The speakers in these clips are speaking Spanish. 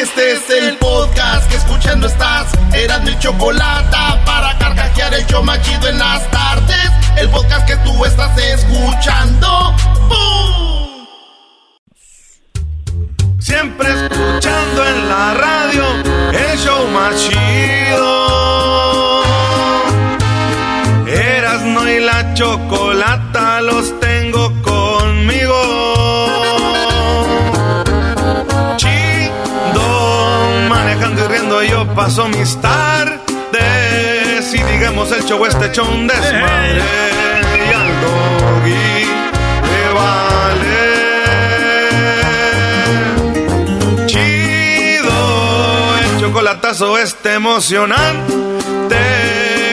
Este es el podcast que escuchando estás. Eran mi chocolate para carcajear el yo machido en las tardes. El podcast que tú estás escuchando. ¡Bum! Siempre escuchando en la radio el show machido. Paso mis tardes y digamos el show este show un desmadre y al doggy le vale chido el chocolatazo este emocionante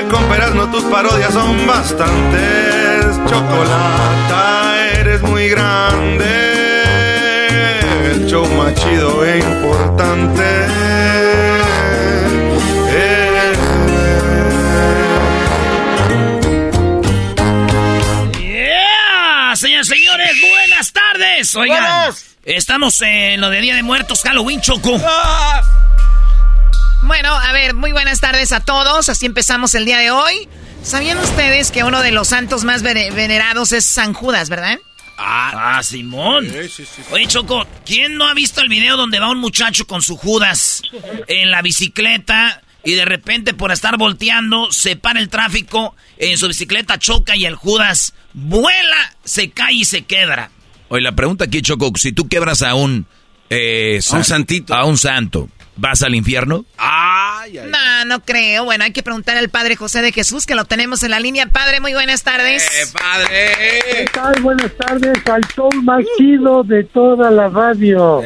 con no tus parodias son bastantes chocolata eres muy grande el show más chido e importante. Tardes. Oigan, estamos en lo de Día de Muertos, Halloween, Choco. Ah. Bueno, a ver, muy buenas tardes a todos. Así empezamos el día de hoy. ¿Sabían ustedes que uno de los santos más venerados es San Judas, verdad? Ah, ah Simón. Oye, Choco, ¿quién no ha visto el video donde va un muchacho con su Judas en la bicicleta y de repente por estar volteando se para el tráfico, en su bicicleta choca y el Judas vuela, se cae y se quebra? Oye, la pregunta aquí, Choco, si tú quebras a un... Eh, a un santito. A un santo. ¿Vas al infierno? Ay, no, no creo. Bueno, hay que preguntar al Padre José de Jesús, que lo tenemos en la línea. Padre, muy buenas tardes. ¡Eh, padre! ¿Qué tal? Buenas tardes al show más chido de toda la radio.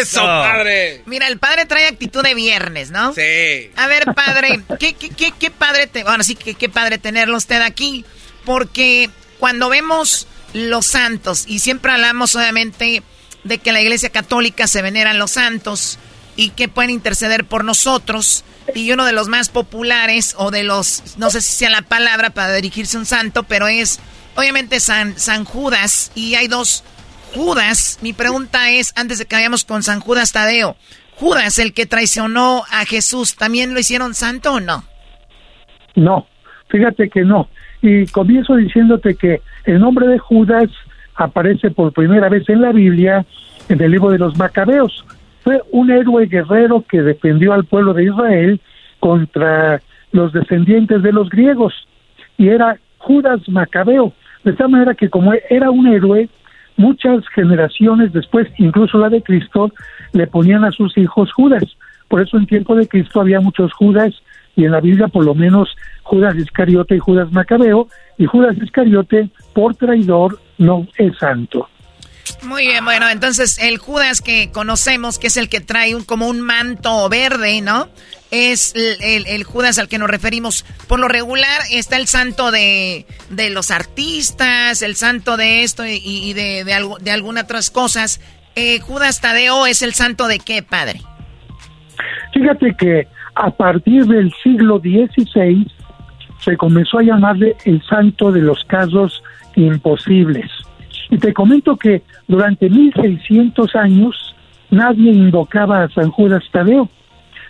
¡Eso, padre! Mira, el padre trae actitud de viernes, ¿no? Sí. A ver, padre, ¿qué, qué, qué, qué padre, te... bueno, sí, qué, qué padre tenerlo usted aquí, porque cuando vemos los santos, y siempre hablamos obviamente de que la iglesia católica se veneran los santos, y que pueden interceder por nosotros. Y uno de los más populares, o de los, no sé si sea la palabra para dirigirse a un santo, pero es obviamente San, San Judas. Y hay dos Judas. Mi pregunta es, antes de que vayamos con San Judas Tadeo, Judas, el que traicionó a Jesús, ¿también lo hicieron santo o no? No, fíjate que no. Y comienzo diciéndote que el nombre de Judas aparece por primera vez en la Biblia en el libro de los Macabeos fue un héroe guerrero que defendió al pueblo de Israel contra los descendientes de los griegos y era Judas Macabeo. De tal manera que como era un héroe, muchas generaciones después, incluso la de Cristo, le ponían a sus hijos Judas. Por eso en tiempo de Cristo había muchos Judas y en la Biblia por lo menos Judas Iscariote y Judas Macabeo y Judas Iscariote por traidor no es santo. Muy bien, bueno, entonces el Judas que conocemos, que es el que trae un, como un manto verde, ¿no? Es el, Judas al que nos referimos. Por lo regular está el santo de, de los artistas, el santo de esto y, de, de, algo, de algunas otras cosas. Eh, Judas Tadeo es el santo de qué, padre? Fíjate que a partir del siglo XVI se comenzó a llamarle el santo de los casos imposibles. Y te comento que durante 1600 años nadie invocaba a San Judas Tadeo,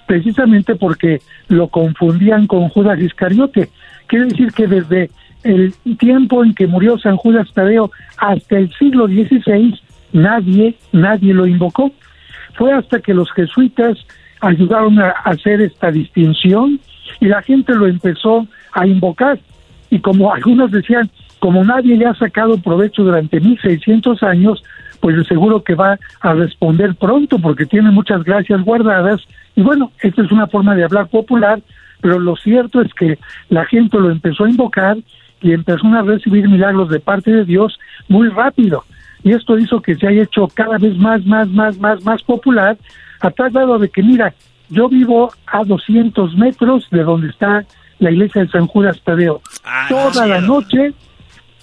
precisamente porque lo confundían con Judas Iscariote. Quiere decir que desde el tiempo en que murió San Judas Tadeo hasta el siglo XVI nadie, nadie lo invocó. Fue hasta que los jesuitas ayudaron a hacer esta distinción y la gente lo empezó a invocar. Y como algunos decían, como nadie le ha sacado provecho durante 1600 años, pues seguro que va a responder pronto porque tiene muchas gracias guardadas. Y bueno, esta es una forma de hablar popular, pero lo cierto es que la gente lo empezó a invocar y empezó a recibir milagros de parte de Dios muy rápido. Y esto hizo que se haya hecho cada vez más, más, más, más, más popular, a tal grado de que, mira, yo vivo a 200 metros de donde está la iglesia de San Judas Tadeo. Ah, toda la noche,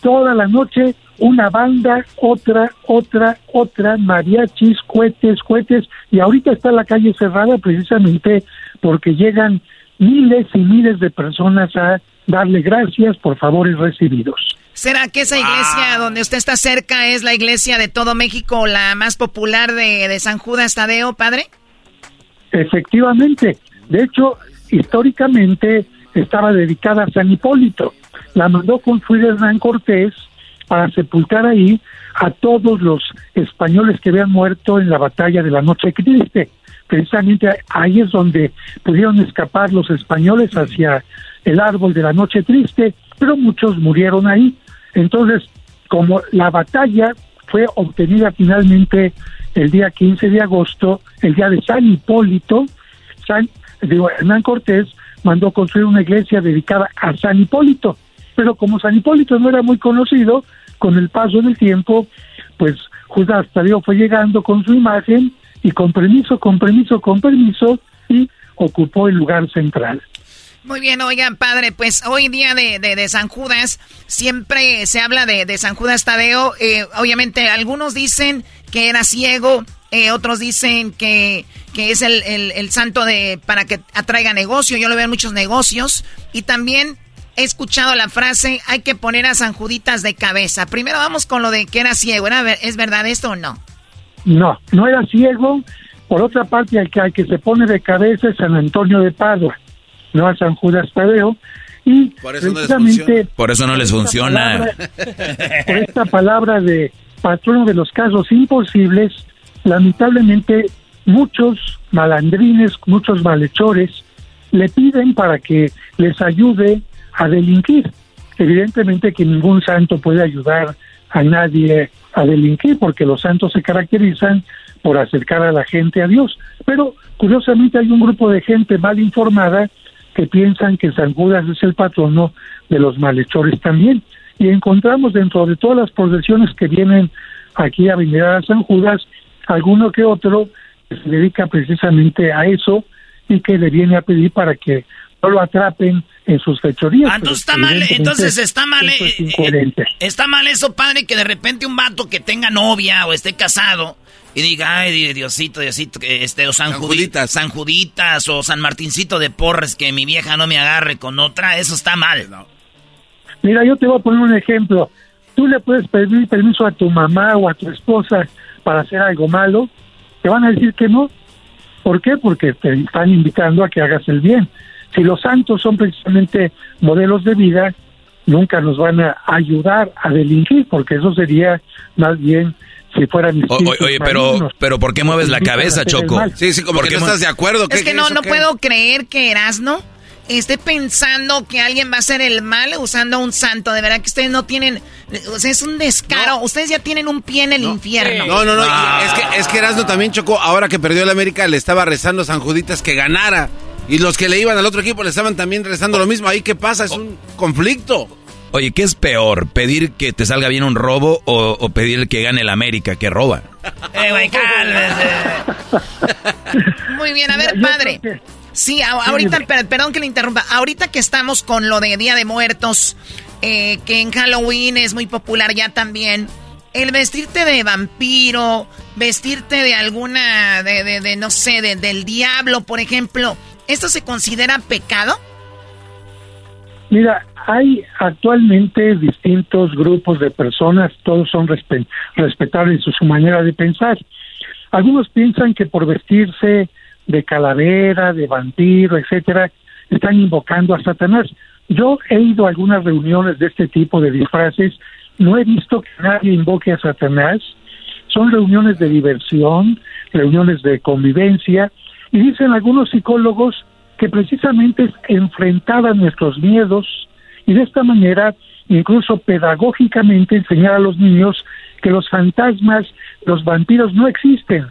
toda la noche una banda, otra, otra, otra, mariachis, cohetes, cohetes, y ahorita está la calle cerrada precisamente porque llegan miles y miles de personas a darle gracias por favores recibidos. ¿Será que esa iglesia ah. donde usted está cerca es la iglesia de todo México, la más popular de, de San Judas Tadeo, padre? Efectivamente. De hecho, históricamente estaba dedicada a San Hipólito. La mandó construir Hernán Cortés para sepultar ahí a todos los españoles que habían muerto en la batalla de la Noche Triste. Precisamente ahí es donde pudieron escapar los españoles hacia el árbol de la Noche Triste, pero muchos murieron ahí. Entonces, como la batalla fue obtenida finalmente el día 15 de agosto, el día de San Hipólito, San, digo, Hernán Cortés mandó construir una iglesia dedicada a San Hipólito, pero como San Hipólito no era muy conocido, con el paso del tiempo, pues Judas Tadeo fue llegando con su imagen y con permiso, con permiso, con permiso, y ocupó el lugar central. Muy bien, oigan, padre, pues hoy día de, de, San Judas, siempre se habla de, de San Judas Tadeo. Eh, obviamente, algunos dicen que era ciego, eh, otros dicen que, que es el, el, el, santo de para que atraiga negocio. Yo lo veo en muchos negocios. Y también he escuchado la frase, hay que poner a San Juditas de cabeza. Primero vamos con lo de que era ciego. ¿Es verdad esto o no? No, no era ciego. Por otra parte, el que, al que se pone de cabeza es San Antonio de Padua, no a San Judas Tadeo. Y por eso no les funciona. Por eso no les funciona. por esta palabra de patrono de los casos imposibles, lamentablemente muchos malandrines, muchos malhechores, le piden para que les ayude a delinquir. Evidentemente que ningún santo puede ayudar a nadie a delinquir porque los santos se caracterizan por acercar a la gente a Dios. Pero curiosamente hay un grupo de gente mal informada que piensan que San Judas es el patrono de los malhechores también. Y encontramos dentro de todas las procesiones que vienen aquí a venerar a San Judas, alguno que otro que se dedica precisamente a eso y que le viene a pedir para que no lo atrapen en sus fechorías. Ah, entonces está mal, entonces está mal, eh, eh, está mal eso, padre, que de repente un vato que tenga novia o esté casado y diga, ay, Diosito, Diosito, este, o San, Juditas. San Juditas o San Martincito de Porres, que mi vieja no me agarre con otra, eso está mal. Mira, yo te voy a poner un ejemplo. Tú le puedes pedir permiso a tu mamá o a tu esposa para hacer algo malo, te van a decir que no. ¿Por qué? Porque te están invitando a que hagas el bien. Si los santos son precisamente modelos de vida, nunca nos van a ayudar a delinquir, porque eso sería más bien si fueran Oye, pero, pero ¿por qué mueves la cabeza, Choco? Sí, sí, como que no estás de acuerdo. Es que no, no puedo creer que Erasno esté pensando que alguien va a hacer el mal usando a un santo. De verdad que ustedes no tienen... O sea, es un descaro. Ustedes ya tienen un pie en el infierno. No, no, no. Ah. Es que, es que Erasno también, Choco, ahora que perdió el América, le estaba rezando a San Juditas que ganara. Y los que le iban al otro equipo le estaban también rezando lo mismo. Ahí, ¿qué pasa? Es un conflicto. Oye, ¿qué es peor? ¿Pedir que te salga bien un robo o, pedir que gane el América que roba? ¡Eh, güey, cálmese! Muy bien, a ver, padre. Sí, ahorita, perdón que le interrumpa. Ahorita que estamos con lo de Día de Muertos, eh, que en Halloween es muy popular ya también. El vestirte de vampiro, vestirte de alguna, de, de, de no sé, de, del diablo, por ejemplo, ¿Esto se considera pecado? Mira, hay actualmente distintos grupos de personas, todos son respetables en su manera de pensar. Algunos piensan que por vestirse de calavera, de vampiro, etcétera, están invocando a Satanás. Yo he ido a algunas reuniones de este tipo de disfraces, no he visto que nadie invoque a Satanás. Son reuniones de diversión, reuniones de convivencia, Y dicen algunos psicólogos que precisamente es enfrentar a nuestros miedos y de esta manera incluso pedagógicamente enseñar a los niños que los fantasmas, los vampiros no existen,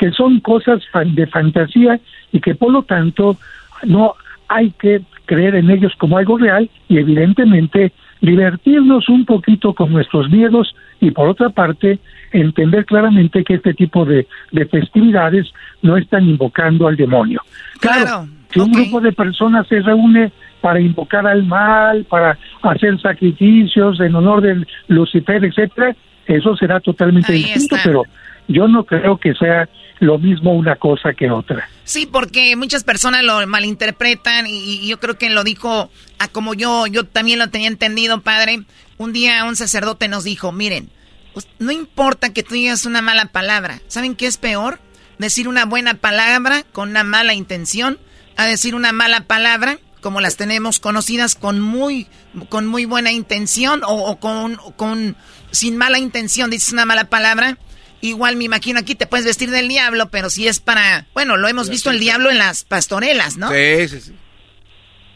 que son cosas de fantasía y que por lo tanto no hay que creer en ellos como algo real y evidentemente divertirnos un poquito con nuestros miedos y por otra parte entender claramente que este tipo de, festividades no están invocando al demonio. Claro, si un grupo de personas se reúne para invocar al mal, para hacer sacrificios en honor del Lucifer, etcétera, eso será totalmente distinto, pero yo no creo que sea lo mismo una cosa que otra. Sí, porque muchas personas lo malinterpretan y, yo creo que lo dijo a como yo, yo también lo tenía entendido, padre. Un día un sacerdote nos dijo, miren, pues, no importa que tú digas una mala palabra, ¿saben qué es peor? Decir una buena palabra con una mala intención a decir una mala palabra como las tenemos conocidas con muy con muy buena intención o, con, con sin mala intención dices una mala palabra igual me imagino aquí te puedes vestir del diablo pero si es para bueno lo hemos visto el diablo en las pastorelas no sí sí sí.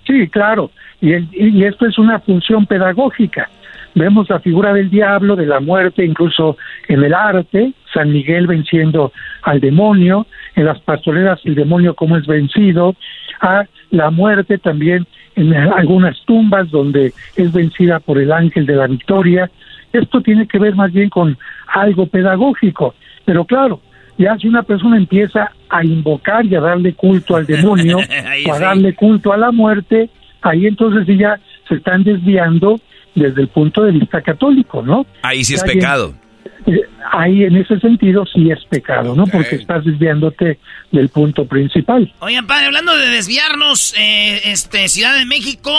Sí claro. Y, y esto es una función pedagógica. Vemos la figura del diablo de la muerte incluso en el arte San Miguel venciendo al demonio en las pastorelas el demonio como es vencido a la muerte también en algunas tumbas donde es vencida por el ángel de la victoria. Esto tiene que ver más bien con algo pedagógico, pero claro, ya si una persona empieza a invocar y a darle culto al demonio o a darle culto a la muerte, ahí entonces ya se están desviando desde el punto de vista católico, ¿no? Ahí sí es pecado. Eh, ahí en ese sentido sí es pecado, ¿no? Porque estás desviándote del punto principal. Oigan, padre, hablando de desviarnos, eh, este Ciudad de México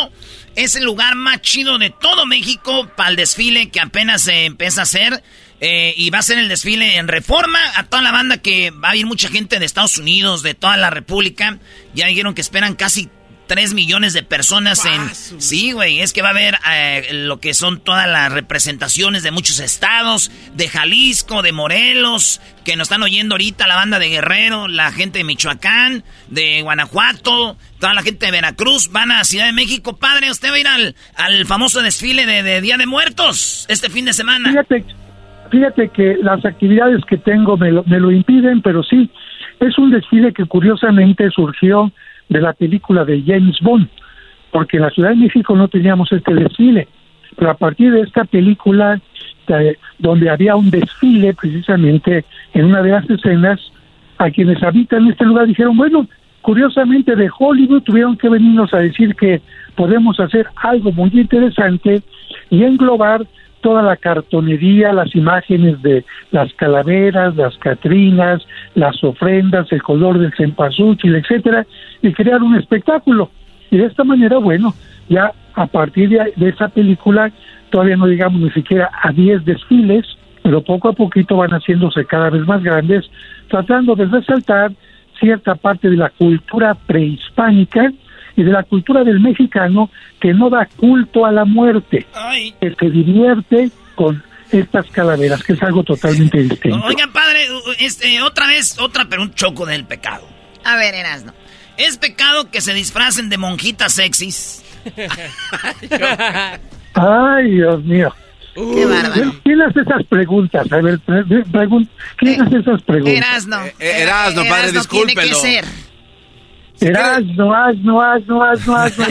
es el lugar más chido de todo México para el desfile que apenas se empieza a hacer. Eh, y va a ser el desfile en reforma a toda la banda que va a ir mucha gente de Estados Unidos, de toda la República. Ya dijeron que esperan casi 3 millones de personas en... Sí, güey, es que va a haber eh, lo que son todas las representaciones de muchos estados, de Jalisco, de Morelos, que nos están oyendo ahorita, la banda de Guerrero, la gente de Michoacán, de Guanajuato, toda la gente de Veracruz, van a Ciudad de México. Padre, usted va a ir al, al famoso desfile de, Día de Muertos este fin de semana. Fíjate, fíjate que las actividades que tengo me lo, me lo impiden, pero sí, es un desfile que curiosamente surgió de la película de James Bond, porque en la Ciudad de México no teníamos este desfile, pero a partir de esta película, eh, donde había un desfile precisamente en una de las escenas, a quienes habitan este lugar dijeron, bueno, curiosamente de Hollywood tuvieron que venirnos a decir que podemos hacer algo muy interesante y englobar toda la cartonería, las imágenes de las calaveras, las catrinas, las ofrendas, el color del cempasúchil, etcétera, y crear un espectáculo. Y de esta manera, bueno, ya a partir de, esa película, todavía no llegamos ni siquiera a 10 desfiles, pero poco a poquito van haciéndose cada vez más grandes, tratando de resaltar cierta parte de la cultura prehispánica y de la cultura del mexicano que no da culto a la muerte, que se divierte con estas calaveras, que es algo totalmente distinto. Oiga, padre, este, otra vez, otra pero un choco del pecado. A ver, Erasno. ¿Es pecado que se disfracen de monjitas sexys? Ay, Dios mío. Qué bárbaro. ¿Quién hace esas preguntas? A ver, ¿quién hace esas preguntas? Erasno. Eh, eh, Erasno, padre, discúlpelo. Tiene que ser. Erasno, asno, asno, asno, asno,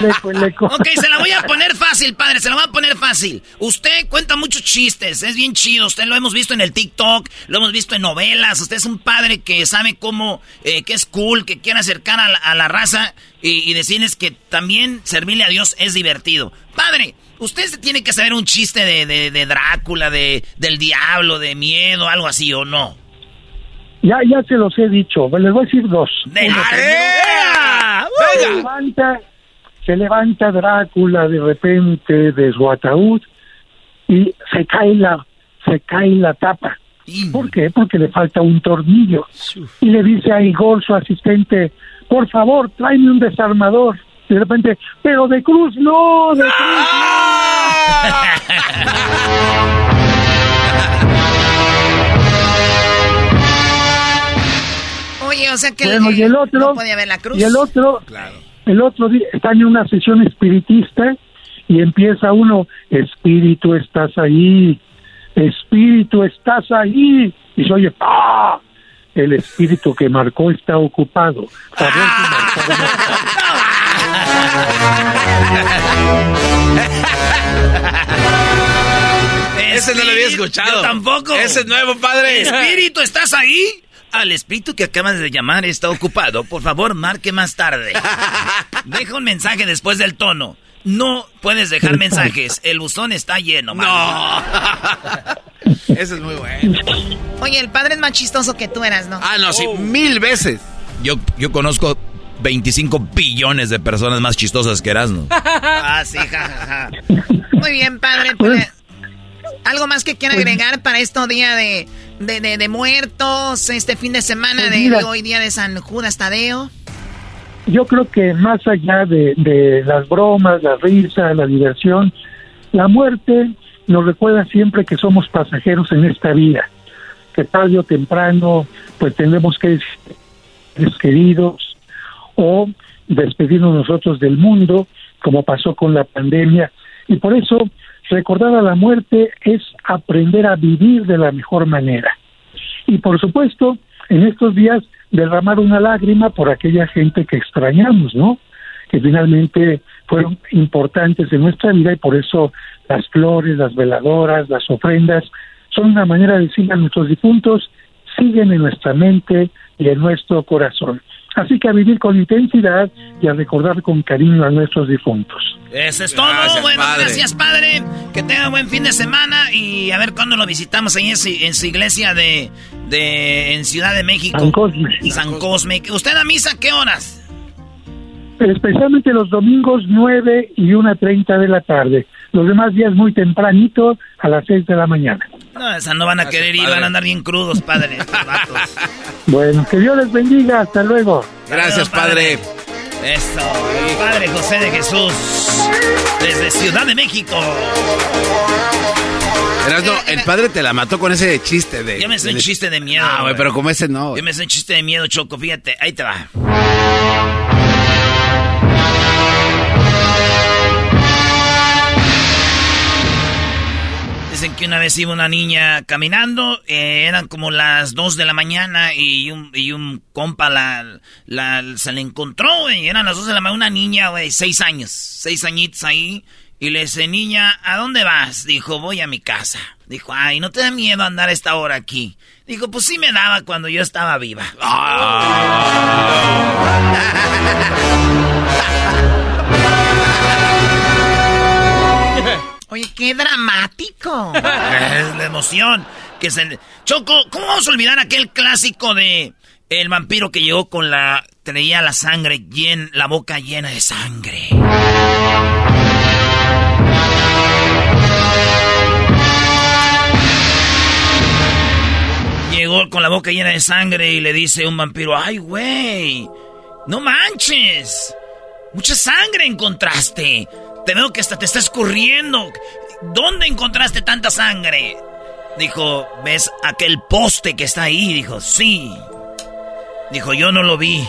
leco, leco. Ok, se la voy a poner fácil, padre, se la voy a poner fácil. Usted cuenta muchos chistes, es bien chido, usted lo hemos visto en el TikTok, lo hemos visto en novelas, usted es un padre que sabe cómo, eh, que es cool, que quiere acercar a la, raza y, decirles que también servirle a Dios es divertido. Padre, usted tiene que saber un chiste de, de, de Drácula, de, del diablo, de miedo, algo así, ¿o no? Ya, ya se los he dicho, les voy a decir dos. ¡De se, levanta, se levanta Drácula de repente de su ataúd y se cae la, se cae la tapa. ¿Por qué? Porque le falta un tornillo. Y le dice a Igor, su asistente, por favor, tráeme un desarmador. Y de repente, pero de cruz no, de cruz Oye, o sea que bueno, y el otro, no podía ver la cruz. Y el otro, el otro día están en una sesión espiritista y empieza uno, espíritu, estás ahí, espíritu, estás ahí. Y se oye, ¡ah! El espíritu que marcó está ocupado. Ese no lo había escuchado. tampoco. Ese es nuevo, padre. Espíritu, ¿estás ahí? Al espíritu que acabas de llamar está ocupado. Por favor, marque más tarde. Deja un mensaje después del tono. No puedes dejar mensajes. El buzón está lleno. No. Ese es muy bueno. Oye, el padre es más chistoso que tú eras, ¿no? Ah, no, sí, mil veces. Yo, yo conozco 25 billones de personas más chistosas que Erasmo. ah, sí, jajaja. Muy bien, padre. Pues, ¿Algo más que quiera agregar para esto día de, de, muertos, este fin de semana pues de, hoy día de San Judas Tadeo? Yo creo que más allá de, de las bromas, la risa, la diversión, la muerte nos recuerda siempre que somos pasajeros en esta vida, que tarde o temprano pues tendremos que ser queridos o despedirnos nosotros del mundo, como pasó con la pandemia, y por eso recordar a la muerte es aprender a vivir de la mejor manera. Y por supuesto, en estos días derramar una lágrima por aquella gente que extrañamos, ¿no? Que finalmente fueron importantes en nuestra vida y por eso las flores, las veladoras, las ofrendas son una manera de decir a nuestros difuntos, siguen en nuestra mente y en nuestro corazón. Así que a vivir con intensidad y a recordar con cariño a nuestros difuntos. Eso es todo. bueno, gracias, padre. Que tenga buen fin de semana y a ver cuándo lo visitamos ahí en su, iglesia de, de, en Ciudad de México. San Cosme. San Cosme. ¿Usted a misa qué horas? Especialmente los domingos 9 y 1.30 de la tarde. Los demás días muy tempranito a las 6 de la mañana. No, esa no van a querer ir, van a andar bien crudos, padre. bueno, que Dios les bendiga. Hasta luego. Gracias, padre. Eso, Padre José de Jesús, desde Ciudad de México. el padre te la mató con ese chiste de. Yo me sé un chiste de miedo. Ah, güey, pero como ese no. Yo me sé un chiste de miedo, Choco, fíjate, ahí te va. Dicen que una vez iba una niña caminando, eh, eran como las 2 de la mañana y un, y un compa la, la, se le encontró, y Eran las 2 de la mañana, una niña, güey, 6 años, 6 añitos ahí. Y le dice, niña, ¿a dónde vas? Dijo, voy a mi casa. Dijo, ay, ¿no te da miedo andar a esta hora aquí? Dijo, pues sí me daba cuando yo estaba viva. Oye, qué dramático. es la emoción. Que se... Choco, ¿cómo vamos a olvidar aquel clásico de el vampiro que llegó con la... Traía la sangre, llen, la boca llena de sangre. Llegó con la boca llena de sangre y le dice un vampiro, ay, güey, no manches. Mucha sangre encontraste. Te veo que hasta te está escurriendo. ¿Dónde encontraste tanta sangre? Dijo, ¿ves aquel poste que está ahí? Dijo, sí. Dijo, yo no lo vi.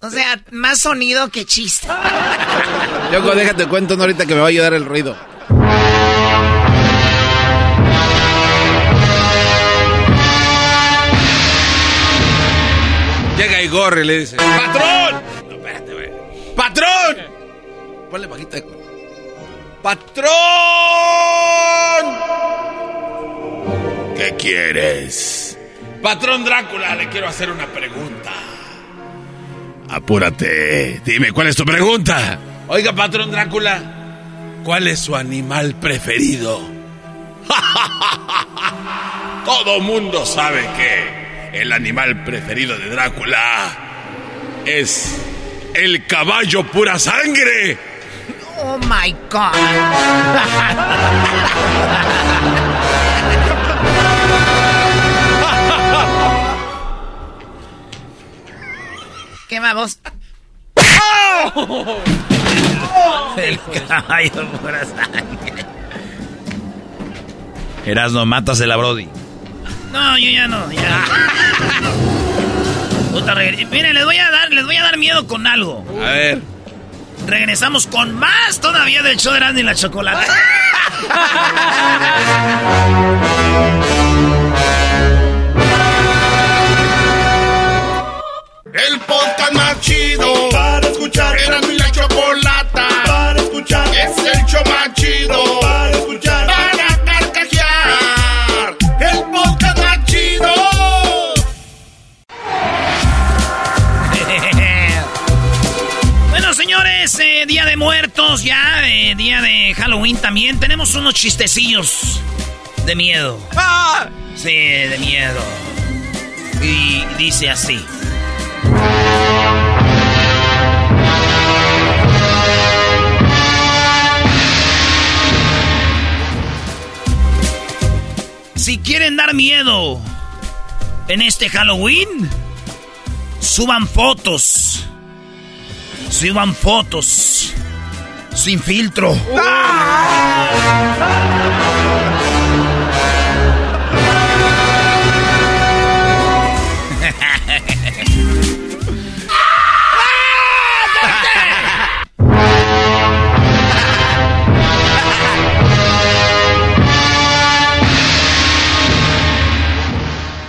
o sea, más sonido que chiste. Loco, déjate cuento ahorita que me va a ayudar el ruido. Y le dice: ¡Patrón! No, espérate, güey. ¡Patrón! Ponle bajita de ¡Patrón! ¿Qué quieres? Patrón Drácula, le quiero hacer una pregunta. Apúrate. Dime, ¿cuál es tu pregunta? Oiga, patrón Drácula, ¿cuál es su animal preferido? Todo mundo sabe que el animal preferido de Drácula es el caballo pura sangre. Oh my God. ¿Qué vamos? El caballo pura sangre. Erasno, matas la Brody. No, yo ya no, ya. Puta, Miren, les voy a dar, les voy a dar miedo con algo. A ver. Regresamos con más todavía del show de Erasmo y la chocolate. chistecillos de miedo. ¡Ah! Sí, de miedo. Y dice así. Si quieren dar miedo en este Halloween, suban fotos. Suban fotos. Sin filtro.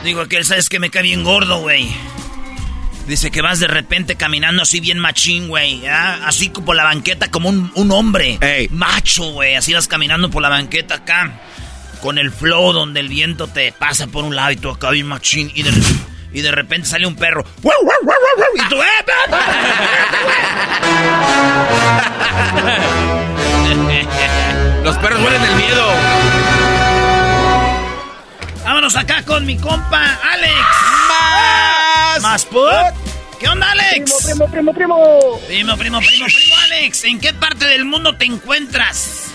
Digo que él sabes que me cae bien gordo, güey. Dice que vas de repente caminando así bien machín, güey. Así por la banqueta como un, un hombre. Ey. Macho, güey. Así vas caminando por la banqueta acá. Con el flow donde el viento te pasa por un lado y tú acá bien machín. Y de, y de repente sale un perro. Y tú, ¡eh! Los perros huelen el miedo. Vámonos acá con mi compa Alex. ¡Más! ¿Más put? ¿Qué onda, Alex? Primo, primo, primo, primo. Primo, primo, primo, primo, Alex. ¿En qué parte del mundo te encuentras?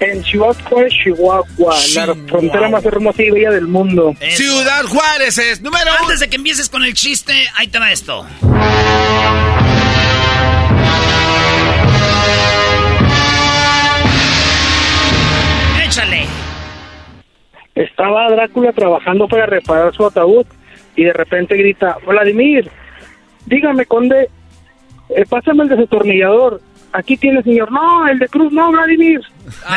En Chihuahua, Chihuahua, la Chihuahua. frontera más hermosa y bella del mundo. Eso. Ciudad Juárez es número uno. Antes de que empieces con el chiste, ahí te va esto. Échale. Estaba Drácula trabajando para reparar su ataúd y de repente grita, Vladimir, dígame, conde, eh, pásame el desatornillador. Aquí tiene, señor. No, el de Cruz, no, Vladimir.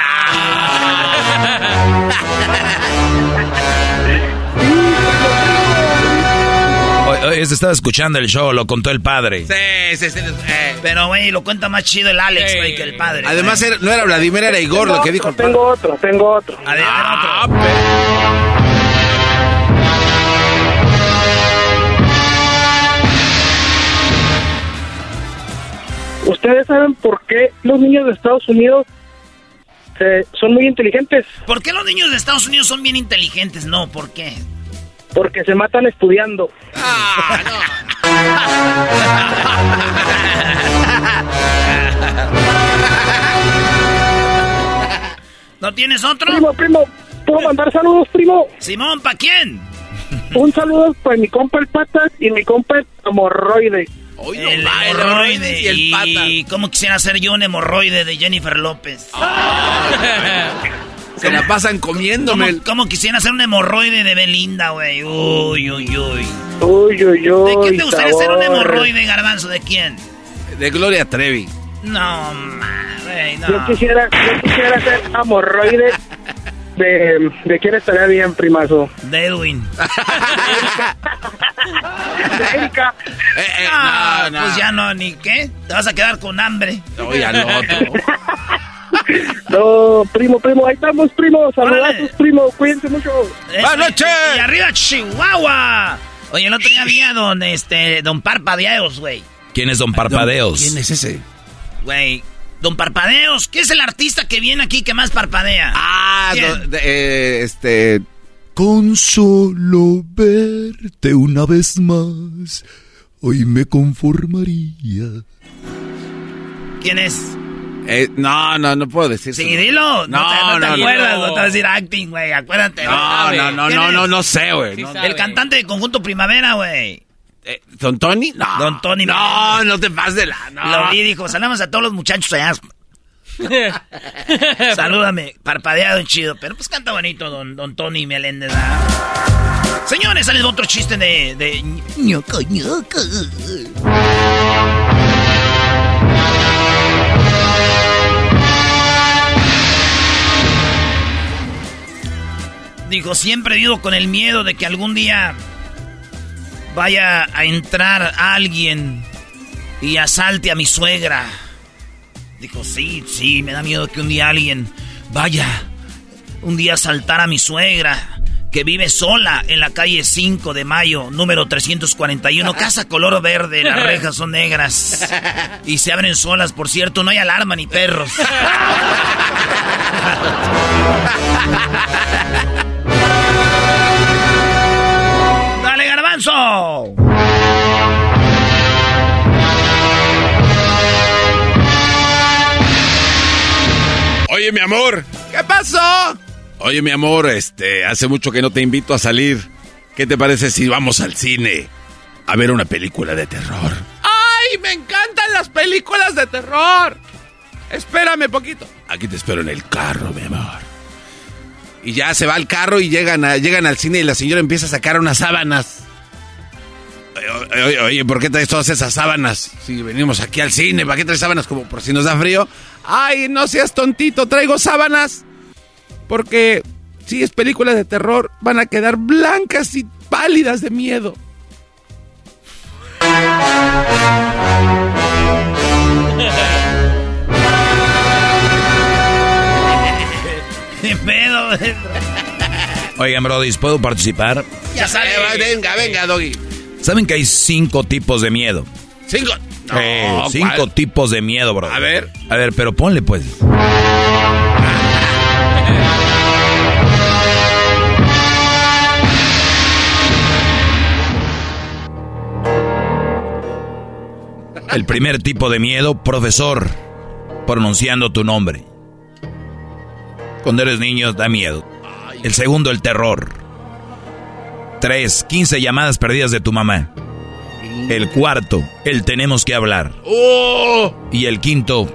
Oye, se estaba escuchando el show, lo contó el padre. Sí, sí, sí. eh. Pero, güey, lo cuenta más chido el Alex, güey, que el padre. Además, era- no era Vladimir, era Igor lo que dijo el Tengo otro, tengo otro. Ah, ver, ¿Ustedes saben por qué los niños de Estados Unidos eh, son muy inteligentes? ¿Por qué los niños de Estados Unidos son bien inteligentes? No, ¿por qué? Porque se matan estudiando. ¿No tienes otro? Primo, primo, ¿puedo mandar saludos, primo? Simón, ¿pa' quién? Un saludo para mi compa el Patas y mi compa el Hemorroide. Hoy no el el hemorroide. y el pata. Y cómo quisiera ser yo un hemorroide de Jennifer López. Se la pasan ¿Cómo, comiéndome. el- cómo quisiera ser un hemorroide de Belinda, güey? Uy, uy, uy. Uy, uy, uy. ¿De quién te gustaría ser un sabor. hemorroide, garbanzo? ¿De quién? De Gloria Trevi. No, ma, güey, no. Yo quisiera, yo quisiera ser hemorroide de, de quién estaría bien, primazo. De Edwin. De Erika. Eh, eh, Ah, no, no. Pues ya no, ni qué. Te vas a quedar con hambre. Oye, al otro. No, primo, primo, ahí estamos, primo. Saludazos, primo. Cuídense mucho. ¡Buenas noches! Y arriba, Chihuahua. Oye, el otro día había don, este, don Parpadeos, güey. ¿Quién es Don Parpadeos? ¿Quién es ese? Güey, don Parpadeos. ¿Qué es el artista que viene aquí que más parpadea? Ah, ¿Quién? do- de- eh, este. Con solo verte una vez más, hoy me conformaría. ¿Quién es? eh, no, no, no puedo decir. Sí, dilo. No, te, no te no, no. acuerdas, no. te vas a decir acting, güey. Acuérdate. No, no, no, ¿Quién no, no, no sé, güey. no. El cantante de Conjunto Primavera, güey. Eh, ¿Don Tony? No. Don Tony. No, no te pases de la. No. Lo vi, dijo, saludamos a todos los muchachos allá. Salúdame, parpadeado y chido. Pero pues canta bonito, don, don Tony Meléndez. Señores, sale otro chiste de. de... ñoco, ñoco. Dijo, siempre vivo con el miedo de que algún día vaya a entrar alguien y asalte a mi suegra. Dijo, sí, sí, me da miedo que un día alguien vaya un día a asaltar a mi suegra, que vive sola en la calle 5 de mayo, número 341, casa color verde, las rejas son negras y se abren solas, por cierto, no hay alarma ni perros. garbanzo! Oye, mi amor. ¿Qué pasó? Oye, mi amor, este, hace mucho que no te invito a salir. ¿Qué te parece si vamos al cine a ver una película de terror? ¡Ay, me encantan las películas de terror! Espérame poquito. Aquí te espero en el carro, mi amor. Y ya se va al carro y llegan, a- llegan al cine y la señora empieza a sacar unas sábanas. Oye, ¿por qué traes todas esas sábanas? Si venimos aquí al cine, ¿para qué traes sábanas? Como por si nos da frío. Ay, no seas tontito, traigo sábanas. Porque si es película de terror, van a quedar blancas y pálidas de miedo. ¡Qué pedo! Oigan, Brody, ¿puedo participar? Ya sale. venga, venga, Doggy. ¿Saben que hay cinco tipos de miedo? Cinco. Eh, cinco ¿cuál? tipos de miedo, bro. A ver. A ver, pero ponle pues. El primer tipo de miedo, profesor, pronunciando tu nombre. Cuando eres niño da miedo. El segundo, el terror. Tres, 15 llamadas perdidas de tu mamá. El cuarto, el tenemos que hablar. ¡Oh! Y el quinto,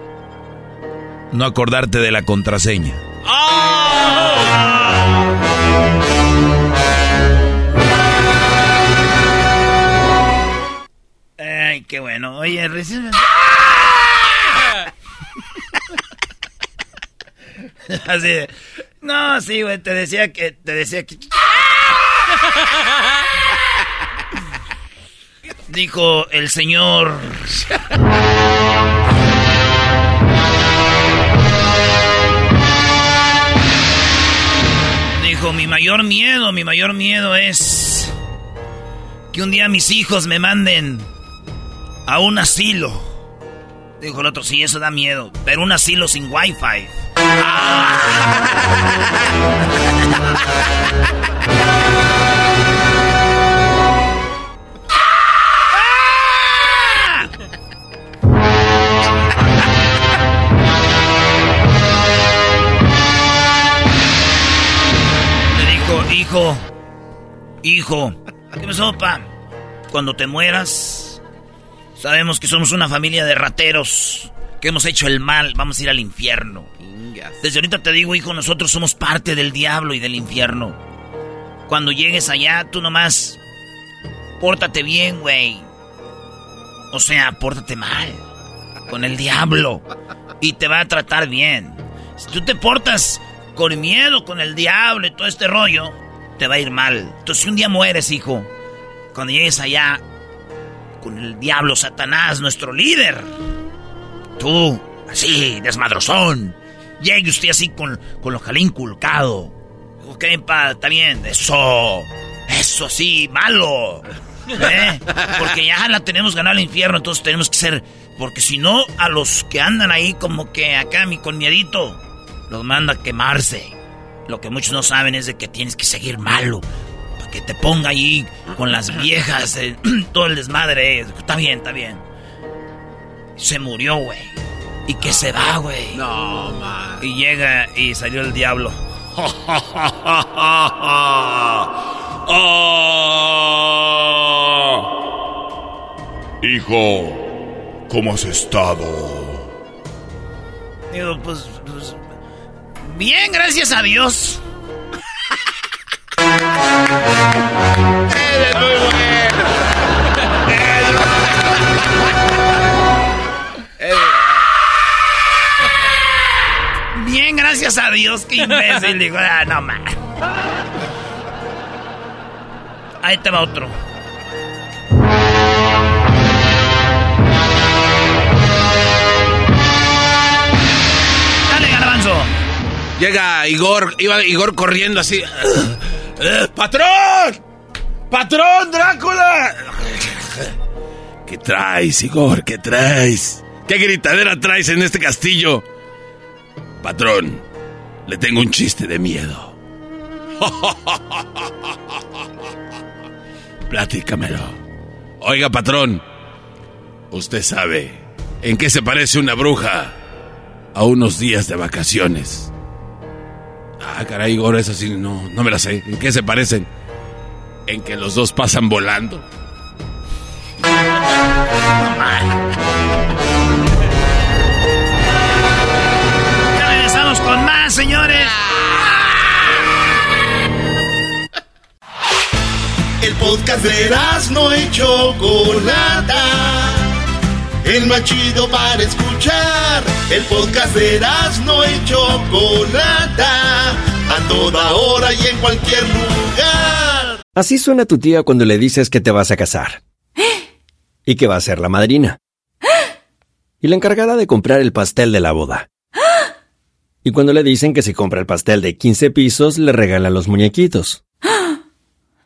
no acordarte de la contraseña. Ay, qué bueno. Oye, recién... Así de... No, sí, güey, te decía que... Te decía que... Dijo el señor... Dijo, mi mayor miedo, mi mayor miedo es que un día mis hijos me manden a un asilo. Dijo el otro, sí, eso da miedo, pero un asilo sin wifi. Le hijo, hijo, ¿qué pasó, pa? Cuando te mueras, sabemos que somos una familia de rateros, que hemos hecho el mal, vamos a ir al infierno. Desde ahorita te digo, hijo, nosotros somos parte del diablo y del infierno. Cuando llegues allá, tú nomás, pórtate bien, güey. O sea, pórtate mal con el diablo y te va a tratar bien. Si tú te portas con miedo con el diablo y todo este rollo, te va a ir mal. Entonces, si un día mueres, hijo, cuando llegues allá con el diablo Satanás, nuestro líder, tú, así, desmadrozón, llegue usted así con, con lo ha inculcado. Ok, pa, está bien, eso, eso sí, malo. ¿eh? Porque ya la tenemos ganada al infierno, entonces tenemos que ser. Porque si no, a los que andan ahí como que acá, mi con miedito, los manda a quemarse. Lo que muchos no saben es de que tienes que seguir malo. Para que te ponga ahí con las viejas, eh, todo el desmadre. Está bien, está bien. Se murió, güey. Y que se va, güey. No, man. Y llega y salió el diablo. Hijo, ¿cómo has estado? Digo, pues bien, gracias a Dios. Bien, gracias a Dios, qué imbécil. Digo, ah, no más. Ahí te va otro. Llega Igor, iba Igor corriendo así. ¡Eh, ¡Patrón! ¡Patrón, Drácula! ¿Qué traes, Igor? ¿Qué traes? ¿Qué gritadera traes en este castillo? Patrón, le tengo un chiste de miedo. Platícamelo. Oiga, patrón, usted sabe en qué se parece una bruja a unos días de vacaciones. Ah, caray, Igor, eso sí, no, no me la sé. ¿En qué se parecen? En que los dos pasan volando. Ya regresamos con más, señores. El podcast de no y Chocolata. El más chido para escuchar. El podcast de no y Chocolata. A toda hora y en cualquier lugar. Así suena tu tía cuando le dices que te vas a casar. Y que va a ser la madrina. Y la encargada de comprar el pastel de la boda. Y cuando le dicen que si compra el pastel de 15 pisos, le regalan los muñequitos.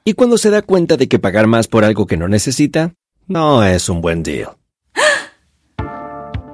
Y cuando se da cuenta de que pagar más por algo que no necesita, no es un buen deal.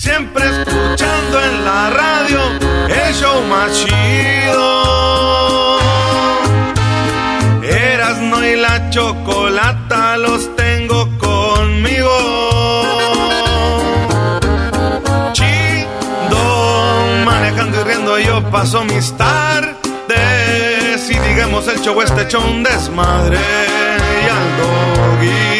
Siempre escuchando en la radio el show más chido. Erasno y la chocolata los tengo conmigo. Chido, manejando y riendo yo paso mis tardes. Y digamos el show este hecho un desmadre. Y al doggy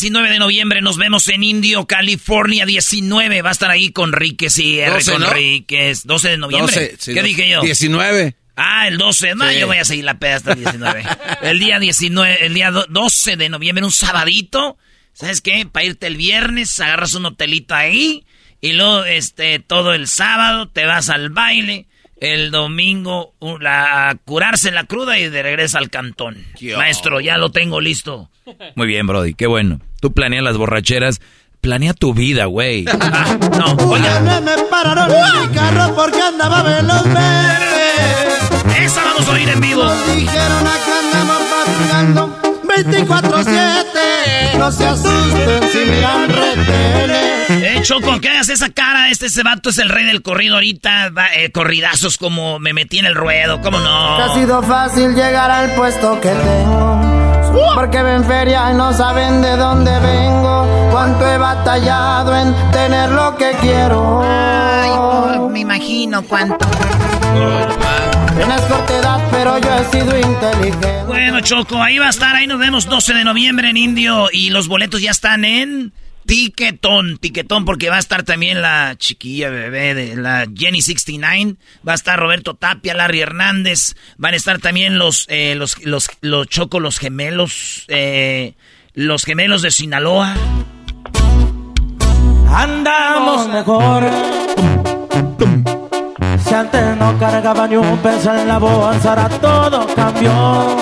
19 de noviembre nos vemos en Indio, California. 19 va a estar ahí con Ríquez y R. 12, ¿no? Conríquez. 12 de noviembre. 12, sí, ¿Qué no, dije yo? 19. Ah, el 12 de mayo Sí. voy a seguir la peda hasta el 19. el día 19, el día do- 12 de noviembre, un sabadito. ¿Sabes qué? Para irte el viernes, agarras un hotelito ahí y luego este todo el sábado te vas al baile, el domingo la, a curarse la cruda y de regreso al cantón. Maestro, ya lo tengo listo. Muy bien, Brody, qué bueno. Tú planeas las borracheras, planea tu vida, güey. Ah, no, oiga, me pararon en mi carro porque andaba veloz esa vamos a oír en vivo. Dijeron acá andamos patrullando 24-7. No se asusten si miran retenes. Eh, Choco, ¿qué hagas esa cara? Este ese vato es el rey del corrido ahorita. eh, corridazos como me metí en el ruedo, ¿cómo no? ha sido fácil llegar al puesto que tengo. Porque ven feria y no saben de dónde vengo. Cuánto he batallado en tener lo que quiero. Ay, oh, me imagino cuánto. Tienes cortedad, pero yo he sido inteligente. Bueno, Choco, ahí va a estar. Ahí nos vemos 12 de noviembre en Indio. Y los boletos ya están en Tiquetón. Tiquetón, porque va a estar también la chiquilla bebé de la Jenny 69. Va a estar Roberto Tapia, Larry Hernández. Van a estar también los, eh, los, los, los Choco, los gemelos. Eh, los gemelos de Sinaloa. Andamos mejor. Si antes no cargaba ni un peso en la bolsa, ahora todo cambió.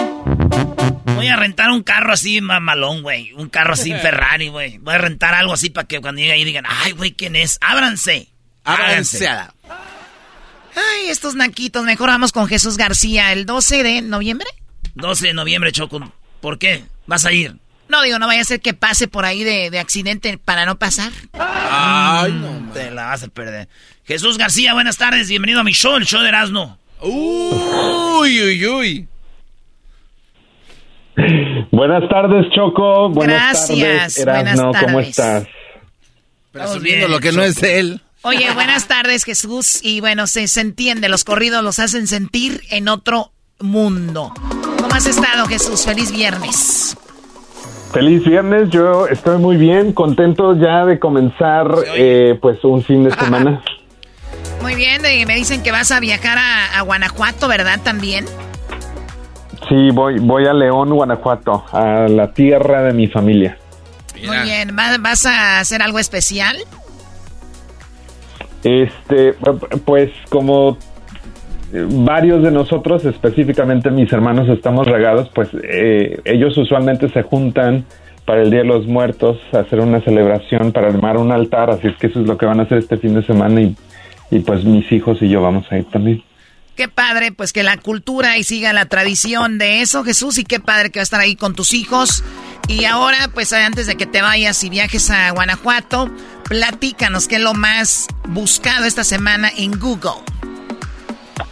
Voy a rentar un carro así mamalón, güey. Un carro así Ferrari, güey. Voy a rentar algo así para que cuando llegue ahí digan, ay, güey, ¿quién es? Ábranse. Ábranse. Ay, estos naquitos. Mejor vamos con Jesús García el 12 de noviembre. 12 de noviembre, Choco. ¿Por qué? ¿Vas a ir? No, digo, no vaya a ser que pase por ahí de, de accidente para no pasar. Ay, no. Te la vas a perder. Jesús García, buenas tardes. Bienvenido a mi show, el show de Erasmo. Uy, uy, uy. Buenas tardes, Choco. Buenas Gracias. tardes, Erasmo. Buenas ¿Cómo tardes. estás? Presumiendo lo que no es de él. Oye, buenas tardes, Jesús. Y bueno, se, se entiende, los corridos los hacen sentir en otro mundo. ¿Cómo has estado, Jesús? Feliz viernes. Feliz viernes. Yo estoy muy bien, contento ya de comenzar, eh, pues, un fin de semana. Muy bien, y me dicen que vas a viajar a, a Guanajuato, ¿verdad? También. Sí, voy, voy a León, Guanajuato, a la tierra de mi familia. Muy bien, ¿Va- ¿vas a hacer algo especial? Este, pues, como varios de nosotros, específicamente mis hermanos, estamos regados, pues eh, ellos usualmente se juntan para el Día de los Muertos, a hacer una celebración, para armar un altar, así es que eso es lo que van a hacer este fin de semana y, y pues mis hijos y yo vamos a ir también. Qué padre, pues que la cultura y siga la tradición de eso, Jesús, y qué padre que va a estar ahí con tus hijos. Y ahora, pues antes de que te vayas y viajes a Guanajuato, platícanos qué es lo más buscado esta semana en Google.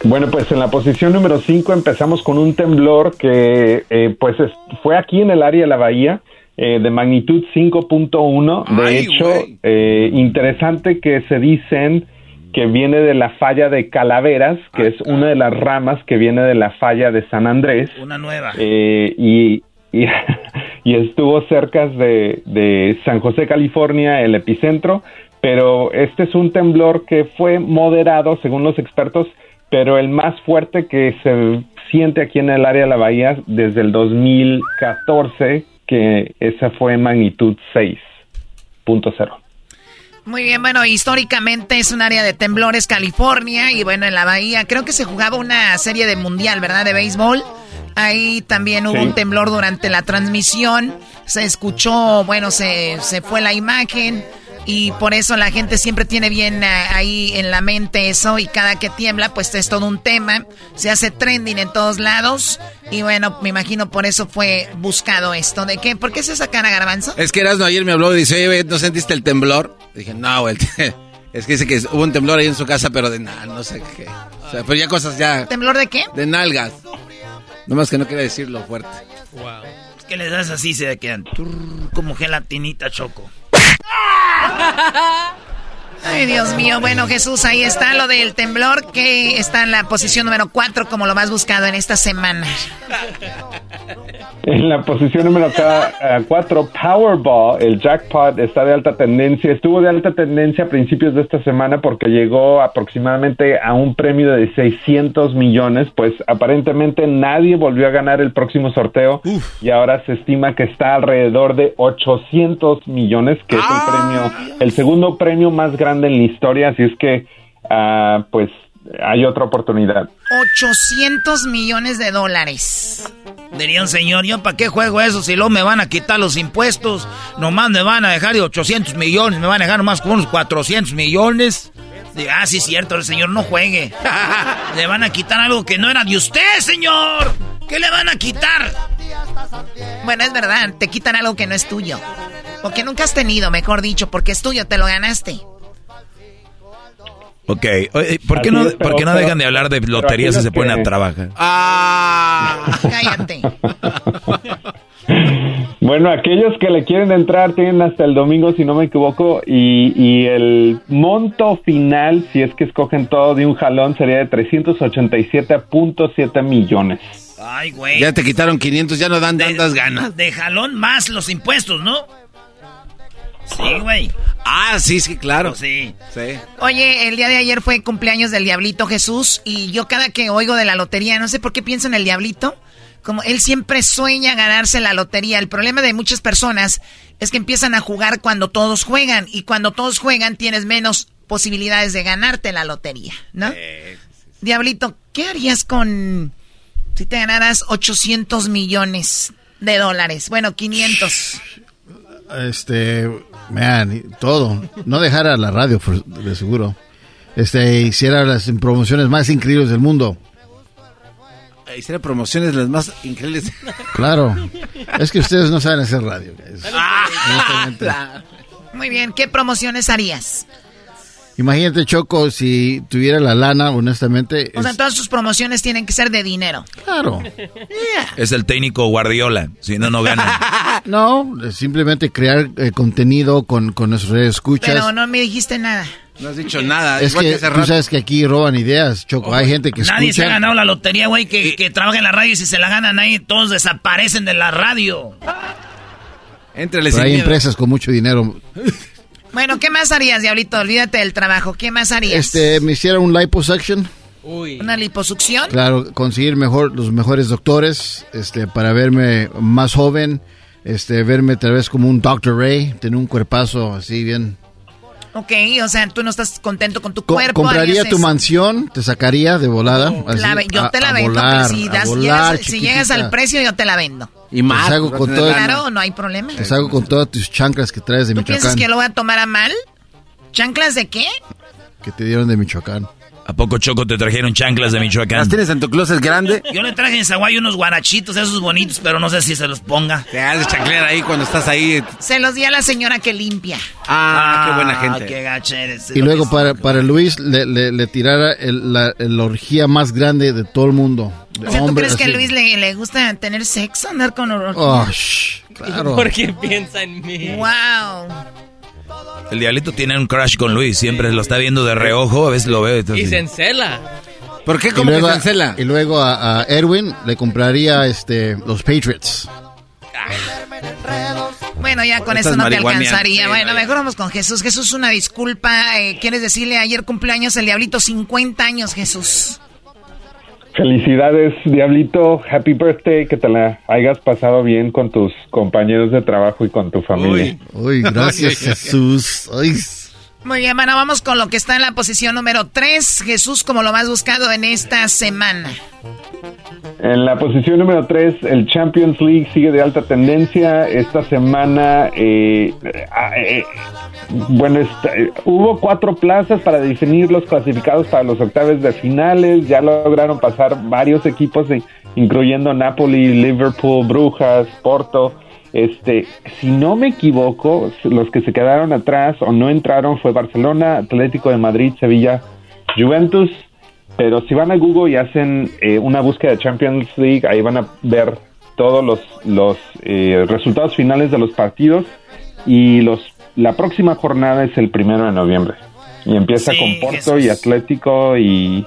Bueno, pues en la posición número 5 empezamos con un temblor que eh, pues es- fue aquí en el área de la bahía eh, de magnitud 5.1. De hecho, eh, interesante que se dicen que viene de la falla de Calaveras, que es una de las ramas que viene de la falla de San Andrés. Una nueva. Eh, y, y, y estuvo cerca de, de San José, California, el epicentro, pero este es un temblor que fue moderado, según los expertos, pero el más fuerte que se siente aquí en el área de la bahía desde el 2014, que esa fue magnitud 6.0. Muy bien, bueno, históricamente es un área de temblores California y bueno, en la bahía creo que se jugaba una serie de mundial, ¿verdad? De béisbol. Ahí también hubo Sí. un temblor durante la transmisión. Se escuchó, bueno, se, se fue la imagen y por eso la gente siempre tiene bien eh, ahí en la mente eso y cada que tiembla pues es todo un tema. Se hace trending en todos lados y bueno, me imagino por eso fue buscado esto. ¿De qué? ¿Por qué es esa cara, Garbanzo? Es que Erasmo ayer me habló y dice, oye, ¿no sentiste el temblor? Dije, no, güey. Es que dice que hubo un temblor ahí en su casa, pero de nada, no sé qué. O sea, pero ya cosas ya ¿Temblor de qué? de nalgas. Nomás que no quería decirlo fuerte. Es que les das así, se quedan como gelatinita, Choco. Ah! Ay, Dios mío. Bueno, Jesús, ahí está lo del temblor que está en la posición número 4 como lo más buscado en esta semana. En la posición número 4, Powerball, el jackpot está de alta tendencia. Estuvo de alta tendencia a principios de esta semana porque llegó aproximadamente a un premio de 600 millones. Pues aparentemente nadie volvió a ganar el próximo sorteo y ahora se estima que está alrededor de 800 millones, que es el premio, el segundo premio más grande en la historia. Así es que, ah, pues, hay otra oportunidad. 800 millones de dólares. Diría un señor, ¿yo para qué juego eso si luego me van a quitar los impuestos? Nomás me van a dejar de 800 millones, me van a dejar nomás con unos 400 millones. Diga, ah, sí, cierto, el señor no juegue. Le van a quitar algo que no era de usted, señor. ¿Qué le van a quitar? Bueno, es verdad, te quitan algo que no es tuyo. O que nunca has tenido, mejor dicho, porque es tuyo, te lo ganaste. Ok, ¿por qué, no, no dejan de hablar de loterías y se ponen a trabajar? Ah, cállate. Bueno, aquellos que le quieren entrar tienen hasta el domingo, si no me equivoco, y, y, el monto final, si es que escogen todo de un jalón, sería de 387.7 millones. Ay, güey. Ya te quitaron 500, ya no dan tantas ganas. De jalón más los impuestos, ¿no? Sí, güey. Ah, sí, sí, claro. Sí. Sí. Oye, el día de ayer fue cumpleaños del Diablito Jesús y yo cada que oigo de la lotería, no sé por qué pienso en el Diablito, como él siempre sueña ganarse la lotería. El problema de muchas personas es que empiezan a jugar cuando todos juegan y cuando todos juegan tienes menos posibilidades de ganarte la lotería, ¿no? Diablito, ¿qué harías con si te ganaras 800 millones de dólares? Bueno, 500. Este, man, todo. No dejara la radio, de seguro. Este, hiciera las promociones más increíbles del mundo. Hiciera promociones las más increíbles. Claro. Es que ustedes no saben hacer radio. Ah, Muy bien, ¿qué promociones harías? Imagínate, Choco, si tuviera la lana, honestamente. O sea, todas sus promociones tienen que ser de dinero. Claro. Es el técnico Guardiola, si no, no gana. no, simplemente crear eh, contenido con, con nuestros escuchas. Pero no me dijiste nada. No has dicho nada. Es que, tú sabes que aquí roban ideas, Choco. Hay gente que Nadie se ha ganado la lotería, güey, que, que trabaja en la radio y si se la ganan ahí, todos desaparecen de la radio. Pero hay empresas con mucho dinero. Bueno, ¿qué más harías, Diablito? Olvídate del trabajo. ¿Qué más harías? Este, me hiciera un liposuction. Uy. ¿Una liposucción? Claro, conseguir mejor los mejores doctores, este, para verme más joven, este, verme tal vez como un Dr. Ray, tener un cuerpazo así bien. Ok, o sea, tú no estás contento con tu cuerpo. compraría tu mansión, te sacaría de volada. yo te la vendo. si, si llegas al precio, yo te la vendo. Y más. con claro, no hay problema. Te hago con todas tus chanclas que traes de ¿Tú Michoacán. piensas que lo voy a tomar a mal? ¿Chanclas de qué? Que te dieron de Michoacán. ¿A poco Choco te trajeron chanclas de Michoacán? ¿Las tienes en tu closet grande? Yo le traje en Zaguay unos guarachitos, esos bonitos, pero no sé si se los ponga. Te haces chanclera ahí cuando estás ahí. Se los di a la señora que limpia. Ah, qué buena gente. Qué gacha eres. Y luego para, para Luis le, le, tirara la, orgía más grande de todo el mundo. O sea, ¿tú crees que a Luis le, le, gusta tener sexo, andar con orgía? Oh, claro. Porque piensa en mí. Wow. El diablito tiene un crush con Luis, siempre lo está viendo de reojo, a veces lo ve. Y se encela. ¿Por qué como luego, se encela? Y luego a, Erwin le compraría este los Patriots. Bueno, ya con eso no te alcanzaría. bueno, mejor vamos con Jesús. Jesús, una disculpa. Eh, ¿Quieres decirle ayer cumpleaños el diablito? 50 años, Jesús. Felicidades, Diablito. Happy birthday. Que te la hayas pasado bien con tus compañeros de trabajo y con tu familia. Uy, gracias, Jesús. Muy bien, bueno, vamos con lo que está en la posición número 3. Jesús, como lo más buscado en esta semana. En la posición número 3, el Champions League sigue de alta tendencia. Esta semana, eh, ah, eh, bueno, eh, hubo cuatro plazas para definir los clasificados para los octavos de finales. Ya lograron pasar varios equipos, incluyendo Napoli, Liverpool, Brujas, Porto. Este, si no me equivoco, los que se quedaron atrás o no entraron fue Barcelona, Atlético de Madrid, Sevilla, Juventus. Pero si van a Google y hacen eh, una búsqueda de Champions League, ahí van a ver todos los, los eh, resultados finales de los partidos. Y los la próxima jornada es el primero de noviembre. Y empieza con Porto y Atlético y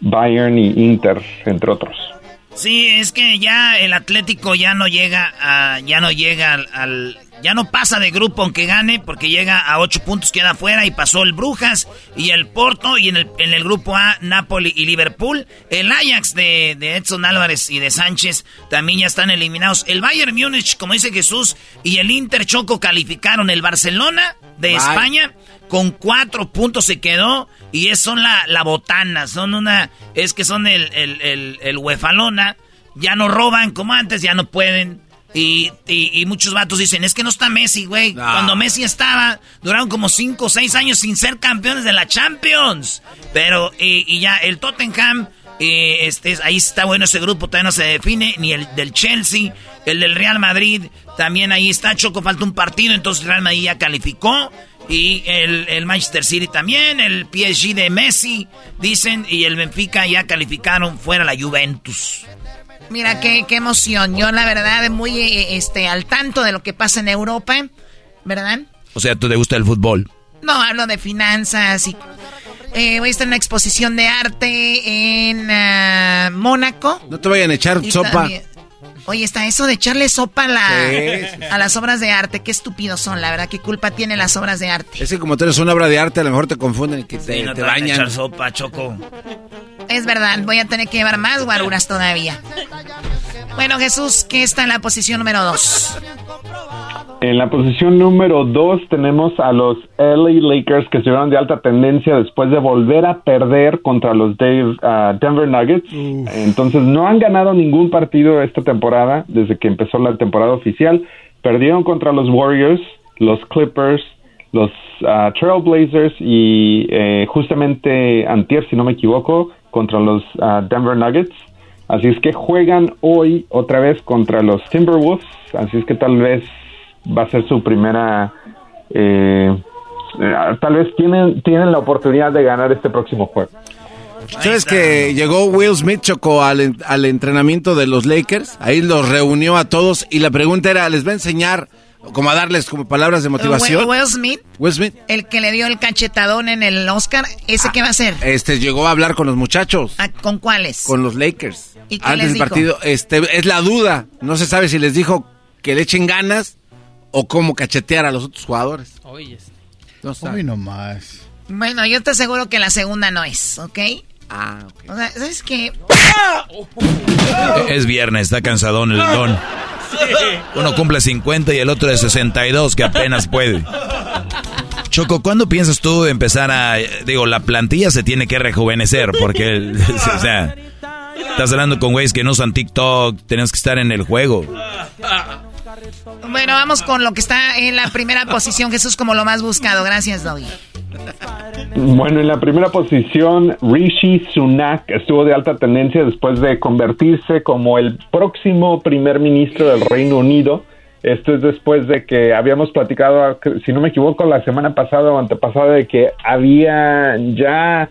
Bayern y Inter entre otros. Sí, es que ya el Atlético ya no llega a ya no llega al ya no pasa de grupo aunque gane, porque llega a ocho puntos, queda afuera y pasó el Brujas y el Porto y en el, en el grupo A, Napoli y Liverpool. El Ajax de, Edson Álvarez y de Sánchez también ya están eliminados. El Bayern Múnich, como dice Jesús, y el Inter Choco calificaron. El Barcelona de España con cuatro puntos se quedó y es, son la, la botana, son una, es que son el, el, el, el huefalona. Ya no roban como antes, ya no pueden y, y, muchos vatos dicen, es que no está Messi, güey. Cuando Messi estaba, duraron como 5 o 6 años sin ser campeones de la Champions. Pero, y, ya, el Tottenham Eh, este, ahí está bueno ese grupo, todavía no se define, ni el del Chelsea, el del Real Madrid, también ahí está, Choco, falta un partido, entonces Real Madrid ya calificó, y el, el, Manchester City también, el PSG de Messi, dicen, y el Benfica ya calificaron fuera la Juventus. Mira, qué, qué emoción, yo la verdad muy eh, este, al tanto de lo que pasa en Europa, ¿verdad? O sea, ¿tú te gusta el fútbol? No, hablo de finanzas y eh, voy a estar en una exposición de arte en uh, Mónaco. No te vayan a echar sopa. También, oye, está eso de echarle sopa a, la, sí. a, las obras de arte. Qué estúpidos son, la verdad. ¿Qué culpa tienen las obras de arte? Es que como tú eres una obra de arte, a lo mejor te confunden y que te, sí, no te, te bañan. echar sopa, Choco. Es verdad, voy a tener que llevar más guaruras todavía. Bueno, Jesús, ¿qué está en la posición número dos? En la posición número 2 tenemos a los LA Lakers que estuvieron de alta tendencia después de volver a perder contra los Dave, uh, Denver Nuggets. Uf. Entonces no han ganado ningún partido esta temporada desde que empezó la temporada oficial. Perdieron contra los Warriors, los Clippers, los uh, Trailblazers y eh, justamente antier, si no me equivoco, contra los uh, Denver Nuggets. Así es que juegan hoy otra vez contra los Timberwolves. Así es que tal vez va a ser su primera eh, eh, tal vez tienen tienen la oportunidad de ganar este próximo juego ¿Sabes que llegó Will Smith Chocó al, al, entrenamiento de los Lakers? Ahí los reunió a todos y la pregunta era, ¿les va a enseñar como a darles como palabras de motivación? Will, Will Smith. Will Smith. El que le dio el cachetadón en el Oscar, ¿ese ah, qué va a hacer? Este llegó a hablar con los muchachos. ¿Ah, ¿Con cuáles? Con los Lakers. ¿Y qué Antes del dijo? partido, este es la duda. No se sabe si les dijo que le echen ganas o cómo cachetear a los otros jugadores. Oye. No Uy, no más. Bueno, yo te aseguro que la segunda no es, ¿ok? Ah, ok. O sea, ¿sabes qué? Es viernes, está cansadón el don. Uno cumple 50 y el otro de 62, que apenas puede. Choco, ¿cuándo piensas tú empezar a... Digo, la plantilla se tiene que rejuvenecer porque, o sea, estás hablando con güeyes que no usan TikTok, tenés que estar en el juego. Bueno, vamos con lo que está en la primera posición, Jesús, como lo más buscado. Gracias, Doggy. Bueno, en la primera posición, Rishi Sunak estuvo de alta tendencia después de convertirse como el próximo primer ministro del Reino Unido. Esto es después de que habíamos platicado, si no me equivoco, la semana pasada o antepasada, de que había ya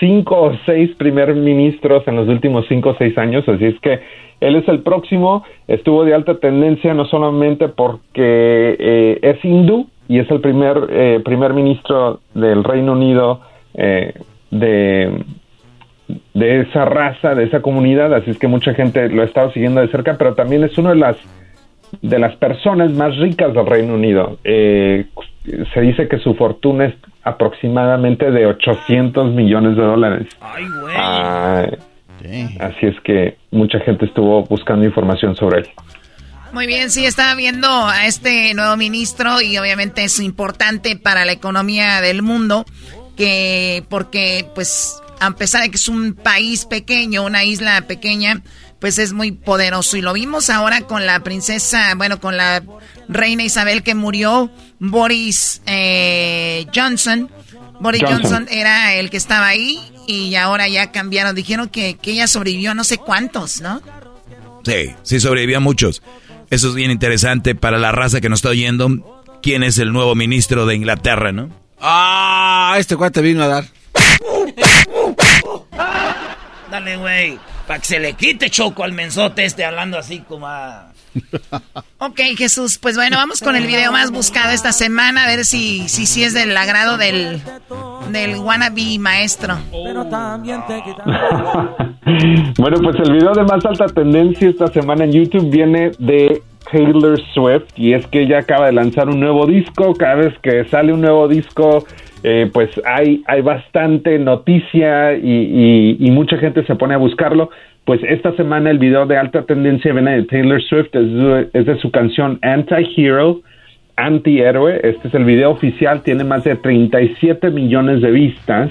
cinco o seis primer ministros en los últimos cinco o seis años. Así es que él es el próximo, estuvo de alta tendencia no solamente porque eh, es hindú y es el primer eh, primer ministro del Reino Unido eh, de, de esa raza, de esa comunidad, así es que mucha gente lo ha estado siguiendo de cerca, pero también es uno de las de las personas más ricas del Reino Unido. Eh, se dice que su fortuna es aproximadamente de 800 millones de dólares. Ay, güey. Ah, Así es que mucha gente estuvo buscando información sobre él. Muy bien, sí, estaba viendo a este nuevo ministro y obviamente es importante para la economía del mundo, que porque pues a pesar de que es un país pequeño, una isla pequeña, pues es muy poderoso. Y lo vimos ahora con la princesa, bueno, con la reina Isabel que murió, Boris eh, Johnson. Boris Johnson. Johnson. era el que estaba ahí y ahora ya cambiaron. Dijeron que, que ella sobrevivió a no sé cuántos, ¿no? Sí, sí sobrevivió a muchos. Eso es bien interesante para la raza que nos está oyendo. ¿Quién es el nuevo ministro de Inglaterra, no? Ah, este cuate vino a dar. Dale, güey. Para que se le quite choco al mensote este hablando así como a... Ok, Jesús, pues bueno, vamos con el video más buscado esta semana, a ver si si, si es del agrado del, del wannabe maestro. bueno, pues el video de más alta tendencia esta semana en YouTube viene de Taylor Swift y es que ella acaba de lanzar un nuevo disco, cada vez que sale un nuevo disco eh, pues hay, hay bastante noticia y, mucha gente se pone a buscarlo. Pues esta semana el video de alta tendencia viene de Taylor Swift, es de, su canción Anti-Hero, Antihéroe. Este es el video oficial, tiene más de 37 millones de vistas.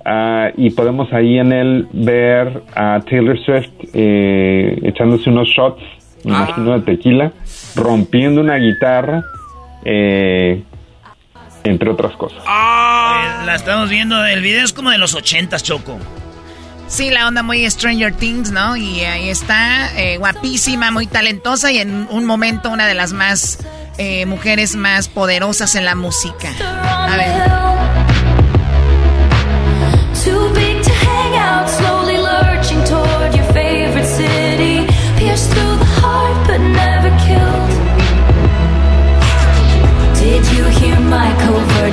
Uh, y podemos ahí en él ver a Taylor Swift eh, echándose unos shots, ah. Imagino de tequila, rompiendo una guitarra. Eh, entre otras cosas. Ah, la estamos viendo, el video es como de los ochentas, Choco. Sí, la onda muy Stranger Things, ¿no? Y ahí está, eh, guapísima, muy talentosa y en un momento una de las más eh, mujeres más poderosas en la música. A ver.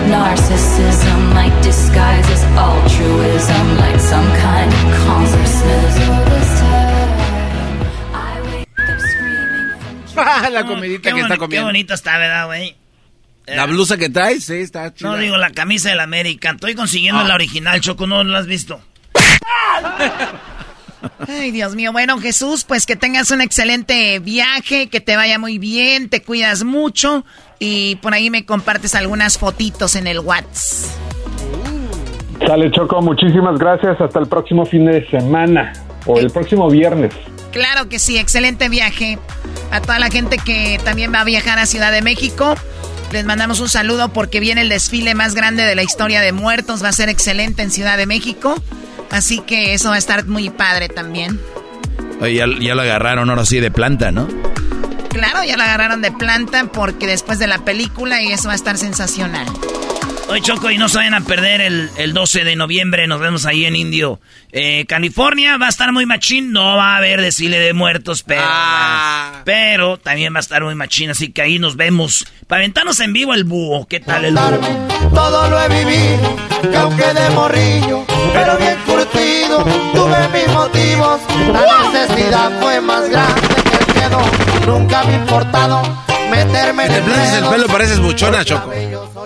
Narcissism? Like disguises altruism, like some kind of consciousness. la comidita Qué que está boni- Qué comiendo. bonita está, ¿verdad, güey? La blusa que traes, sí, está chida. No digo la camisa del América. Estoy consiguiendo Ah. la original, Choco. ¿No la has visto? Ay, Dios mío. Bueno, Jesús, pues que tengas un excelente viaje, que te vaya muy bien, te cuidas mucho y por ahí me compartes algunas fotitos en el WhatsApp. Sale Choco, muchísimas gracias. Hasta el próximo fin de semana o el próximo viernes. Claro que sí, excelente viaje. A toda la gente que también va a viajar a Ciudad de México, les mandamos un saludo porque viene el desfile más grande de la historia de muertos. Va a ser excelente en Ciudad de México. Así que eso va a estar muy padre también. Oye, ya, ya lo agarraron ahora sí de planta, ¿no? Claro, ya la agarraron de planta porque después de la película y eso va a estar sensacional. Oye, Choco, y no se vayan a perder el, el 12 de noviembre. Nos vemos ahí en Indio, eh, California. Va a estar muy machín. No va a haber desfile de muertos, pero. Pero también va a estar muy machín. Así que ahí nos vemos. Para aventarnos en vivo el búho. ¿Qué tal el búho? Todo lo he vivido, que aunque de morrillo, pero bien curtido, tuve mis motivos. La necesidad fue más grande que el miedo. Nunca me importado meterme en Si te planchas el pelo pareces buchona, Choco.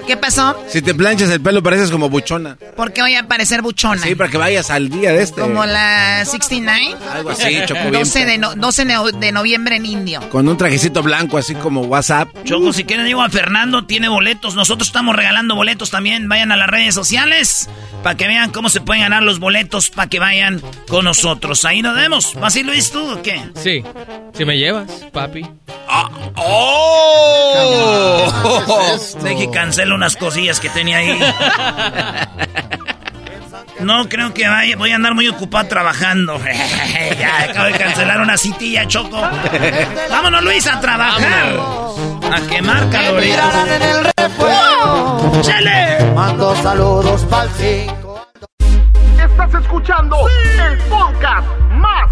¿Qué pasó? Si te planchas el pelo pareces como buchona. ¿Por qué voy a parecer buchona? Sí, para que vayas al día de este. Como la 69. Algo así, Choco, bien 12 de, no- 12 de- noviembre en Indio. Con un trajecito blanco así como WhatsApp. Choco, si quieren digo a Fernando, tiene boletos. Nosotros estamos regalando boletos también. Vayan a las redes sociales para que vean cómo se pueden ganar los boletos para que vayan con nosotros. Ahí nos vemos. ¿Así Luis tú o qué? Sí, si me llevas, papi. ¡Oh! Deje que cancelo unas cosillas que tenía ahí. No creo que vaya, voy a andar muy ocupado trabajando. ya acabo de cancelar una citilla, Choco. Vámonos, Luis, a trabajar. A quemar calorías. en el refuego. ¡Chale! Mando saludos pa'l cinco. Estás escuchando el podcast más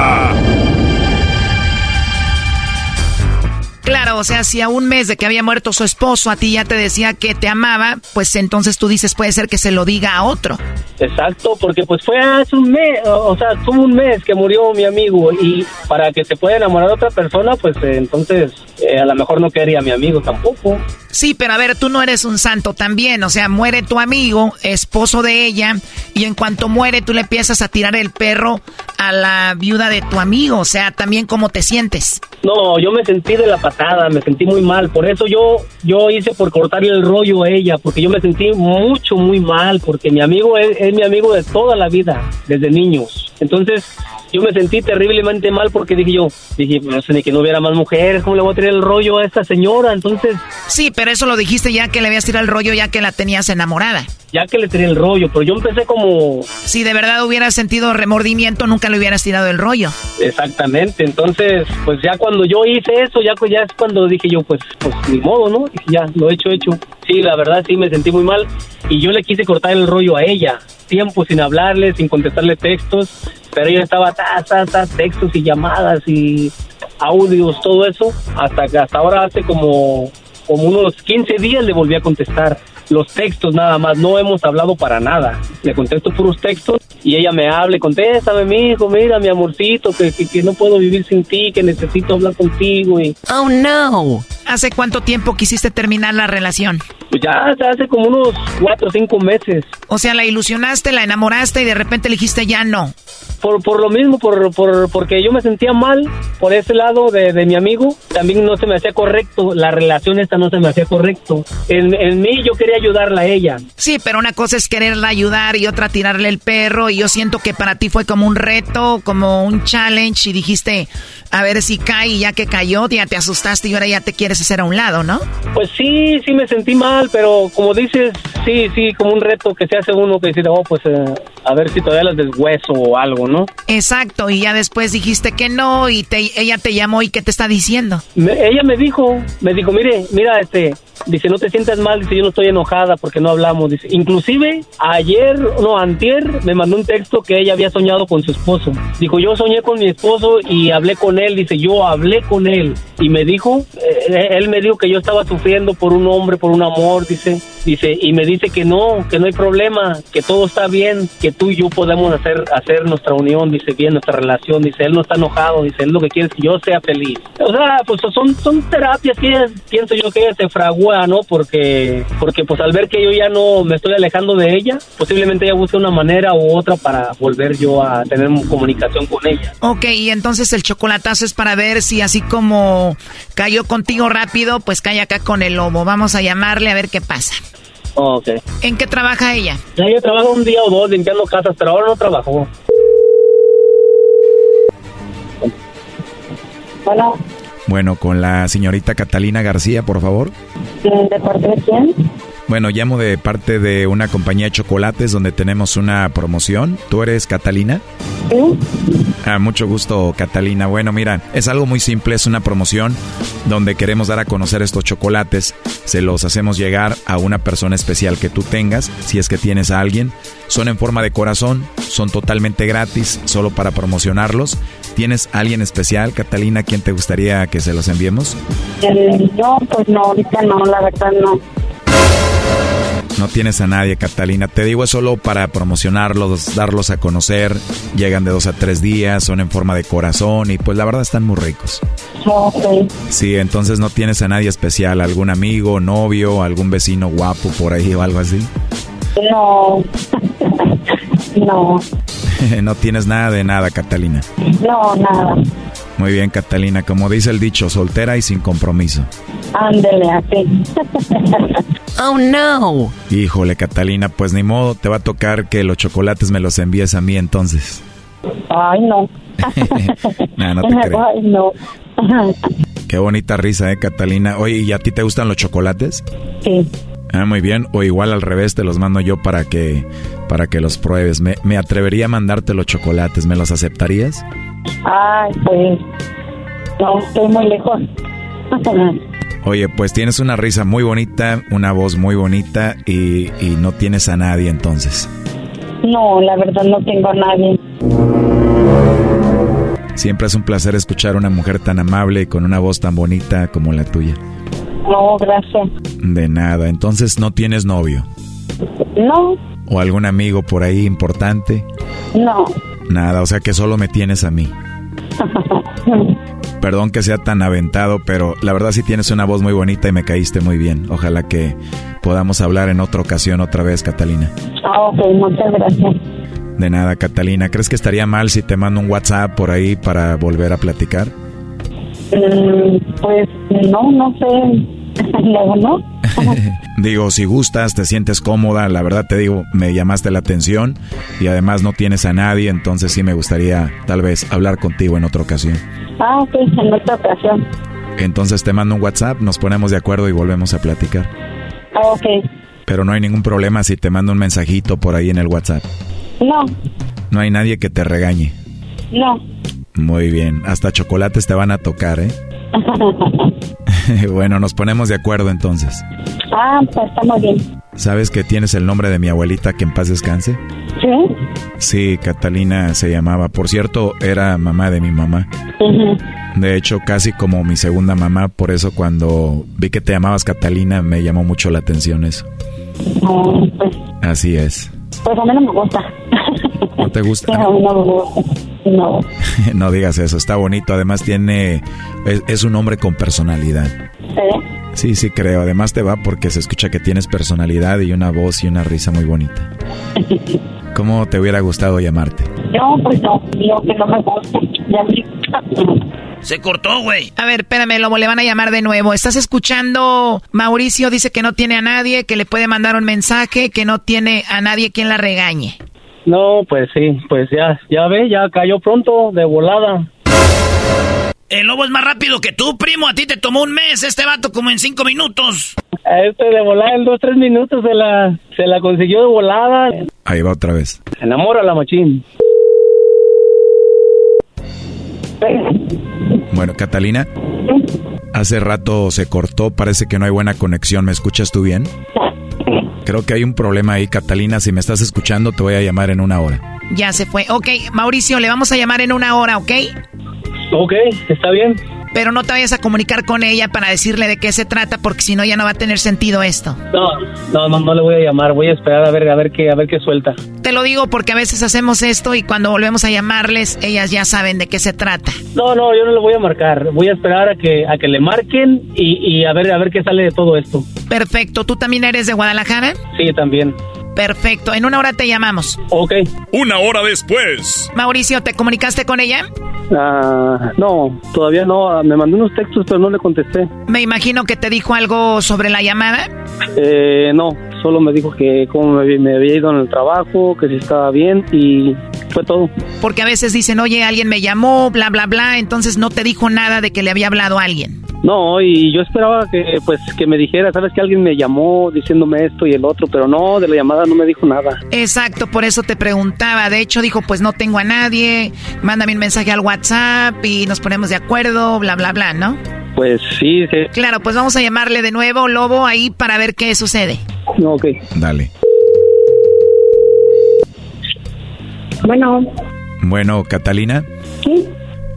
Claro, o sea, si a un mes de que había muerto su esposo a ti ya te decía que te amaba, pues entonces tú dices puede ser que se lo diga a otro. Exacto, porque pues fue hace un mes, o sea, fue un mes que murió mi amigo y para que se pueda enamorar de otra persona, pues eh, entonces eh, a lo mejor no quería a mi amigo tampoco. Sí, pero a ver, tú no eres un santo también, o sea, muere tu amigo, esposo de ella, y en cuanto muere tú le empiezas a tirar el perro a la viuda de tu amigo, o sea, también cómo te sientes. No, yo me sentí de la patada, me sentí muy mal, por eso yo yo hice por cortarle el rollo a ella, porque yo me sentí mucho, muy mal, porque mi amigo es, es mi amigo de toda la vida, desde niños. Entonces, yo me sentí terriblemente mal porque dije yo, dije, no sé ni que no hubiera más mujeres, ¿cómo le voy a tirar el rollo a esta señora? Entonces... Sí, pero eso lo dijiste ya que le habías tirado el rollo ya que la tenías enamorada. Ya que le tiré el rollo, pero yo empecé como... Si de verdad hubieras sentido remordimiento, nunca le hubieras tirado el rollo. Exactamente, entonces, pues ya cuando yo hice eso, ya, ya es cuando dije yo, pues, pues ni modo, ¿no? Dije, ya, lo he hecho, hecho. Sí, la verdad sí me sentí muy mal y yo le quise cortar el rollo a ella, tiempo sin hablarle, sin contestarle textos, pero ella estaba, ta, ta, ta, textos y llamadas y audios, todo eso, hasta que hasta ahora hace como, como unos 15 días le volví a contestar los textos nada más, no hemos hablado para nada. Le contesto puros textos y ella me habla, y contéstame, mi hijo, mira, mi amorcito, que, que, que no puedo vivir sin ti, que necesito hablar contigo. Y... Oh, no. ¿Hace cuánto tiempo quisiste terminar la relación? Pues ya hace como unos cuatro o cinco meses. O sea, la ilusionaste, la enamoraste y de repente le dijiste ya no. Por, por lo mismo, por, por, porque yo me sentía mal por ese lado de, de mi amigo. También no se me hacía correcto, la relación esta no se me hacía correcto. En, en mí yo quería ayudarla a ella. Sí, pero una cosa es quererla ayudar y otra tirarle el perro. Y yo siento que para ti fue como un reto, como un challenge y dijiste, a ver si cae y ya que cayó, ya te asustaste y ahora ya te quieres hacer a un lado, ¿no? Pues sí, sí me sentí mal, pero como dices, sí, sí, como un reto que se hace uno que dice, oh, pues eh, a ver si todavía las deshueso o algo, ¿no? Exacto, y ya después dijiste que no y te, ella te llamó y ¿qué te está diciendo? Me- ella me dijo, me dijo, mire, mira, este, dice, no te sientas mal, dice, yo no estoy enojada porque no hablamos, dice, inclusive ayer, no, antier, me mandó un texto que ella había soñado con su esposo. Dijo, yo soñé con mi esposo y hablé con él, dice, yo hablé con él y me dijo, eh, él me dijo que yo estaba sufriendo por un hombre, por un amor, dice, dice, y me dice que no, que no hay problema, que todo está bien, que tú y yo podemos hacer, hacer nuestra unión, dice, bien, nuestra relación, dice, él no está enojado, dice, él lo que quiere es que yo sea feliz. O sea, pues son, son terapias que ella- pienso yo que ella se ¿no? Porque, porque pues al ver que yo ya no me estoy alejando de ella, posiblemente ella busque una manera u otra para volver yo a tener comunicación con ella. Ok, y entonces el chocolatazo es para ver si así como cayó contigo rápido, pues cae acá con el lobo. Vamos a llamarle a ver qué pasa. Ok. ¿En qué trabaja ella? Ya ella trabaja un día o dos limpiando casas, pero ahora no trabajó. Bueno, Bueno, con la señorita Catalina García, por favor. ¿de parte de quién? Bueno, llamo de parte de una compañía de chocolates donde tenemos una promoción. ¿Tú eres Catalina? Sí. Ah, mucho gusto, Catalina. Bueno, mira, es algo muy simple, es una promoción donde queremos dar a conocer estos chocolates. Se los hacemos llegar a una persona especial que tú tengas, si es que tienes a alguien. Son en forma de corazón, son totalmente gratis, solo para promocionarlos. ¿Tienes a alguien especial, Catalina, a quien te gustaría que se los enviemos? Eh, no, pues no, ahorita no, la verdad no. No tienes a nadie, Catalina. Te digo, es solo para promocionarlos, darlos a conocer. Llegan de dos a tres días, son en forma de corazón y pues la verdad están muy ricos. Ok. Sí, entonces no tienes a nadie especial, algún amigo, novio, algún vecino guapo por ahí o algo así. No. no, no tienes nada de nada, Catalina. no, nada. Muy bien, Catalina. Como dice el dicho, soltera y sin compromiso. Ándele, así. Oh, no. Híjole, Catalina, pues ni modo, te va a tocar que los chocolates me los envíes a mí entonces. Ay, no. Nah, no te creo. Ay, no. Qué bonita risa, ¿eh, Catalina? Oye, ¿y a ti te gustan los chocolates? Sí. Ah, muy bien. O igual al revés, te los mando yo para que, para que los pruebes. Me, me atrevería a mandarte los chocolates. ¿Me los aceptarías? Ay, pues. No, estoy muy lejos. Oye, pues tienes una risa muy bonita, una voz muy bonita y, y no tienes a nadie entonces. No, la verdad no tengo a nadie. Siempre es un placer escuchar a una mujer tan amable y con una voz tan bonita como la tuya. No, gracias. De nada. Entonces, ¿no tienes novio? No, ¿O algún amigo por ahí importante? no. Nada, o sea que solo me tienes a mí. Perdón que sea tan aventado, pero la verdad sí tienes una voz muy bonita y me caíste muy bien. Ojalá que podamos hablar en otra ocasión otra vez, Catalina. Ah, ok, muchas gracias. De nada, Catalina. ¿Crees que estaría mal si te mando un WhatsApp por ahí para volver a platicar? Mm, pues no, no sé. Luego no. Digo, si gustas, te sientes cómoda, la verdad te digo, me llamaste la atención y además no tienes a nadie, entonces sí me gustaría tal vez hablar contigo en otra ocasión. Ah, ok, en otra ocasión. Entonces te mando un WhatsApp, nos ponemos de acuerdo y volvemos a platicar. Ah, ok. Pero no hay ningún problema si te mando un mensajito por ahí en el WhatsApp. No, No hay nadie que te regañe. no. Muy bien, hasta chocolates te van a tocar, ¿eh? bueno, nos ponemos de acuerdo entonces. ah, pues está muy bien. ¿Sabes que tienes el nombre de mi abuelita que en paz descanse? ¿Sí? Sí, Catalina se llamaba. Por cierto, era mamá de mi mamá. De hecho, casi como mi segunda mamá, por eso cuando vi que te llamabas Catalina me llamó mucho la atención eso. Ah, pues, Así es. pues a mí no me gusta. ¿No te gusta? A mí no me gusta. No. no digas eso, está bonito. Además tiene, es, es un hombre con personalidad. ¿Sí? Sí, sí creo. Además te va porque se escucha que tienes personalidad y una voz y una risa muy bonita. ¿Cómo te hubiera gustado llamarte? No, pues no, digo que no me gusta. Se cortó, güey. A ver, espérame, Lobo, le van a llamar de nuevo. ¿Estás escuchando? Mauricio dice que no tiene a nadie, que le puede mandar un mensaje, que no tiene a nadie quien la regañe. No, pues sí, pues ya, ya ve, ya cayó pronto, de volada. El lobo es más rápido que tú, primo. A ti te tomó un mes, este vato como en cinco minutos. A este de volada en dos, tres minutos se la, se la consiguió de volada. Ahí va otra vez. Se enamora la machín. Bueno, Catalina, hace rato se cortó, parece que no hay buena conexión. ¿Me escuchas tú bien? Creo que hay un problema ahí, Catalina. Si me estás escuchando, te voy a llamar en una hora. Ya se fue. Ok, Mauricio, le vamos a llamar en una hora, ¿ok? Ok, está bien. Pero no te vayas a comunicar con ella para decirle de qué se trata, porque si no ya no va a tener sentido esto. No, no, no, no le voy a llamar. Voy a esperar a ver, a ver qué, a ver qué suelta. Te lo digo porque a veces hacemos esto y cuando volvemos a llamarles, ellas ya saben de qué se trata. No, no, yo no le voy a marcar. Voy a esperar a que, a que le marquen y, y a ver, a ver qué sale de todo esto. Perfecto. ¿Tú también eres de Guadalajara? Sí, también. Perfecto. En una hora te llamamos. Ok. Una hora después. Mauricio, ¿te comunicaste con ella? Ah, no, todavía no. Me mandó unos textos, pero no le contesté. Me imagino que te dijo algo sobre la llamada. Eh, no, solo me dijo que cómo me, había- me había ido en el trabajo, que si estaba bien y fue todo. Porque a veces dicen, oye, alguien me llamó, bla, bla, bla. Entonces no te dijo nada de que le había hablado a alguien. No, y yo esperaba que pues que me dijera, sabes que alguien me llamó diciéndome esto y el otro, pero no, de la llamada no me dijo nada. Exacto, por eso te preguntaba. De hecho, dijo, pues no tengo a nadie. Mándame un mensaje al WhatsApp y nos ponemos de acuerdo, bla, bla, bla, ¿no? Pues sí, sí. Claro, pues vamos a llamarle de nuevo, Lobo, ahí para ver qué sucede. No, ok. Dale. Bueno, Bueno, Catalina. sí.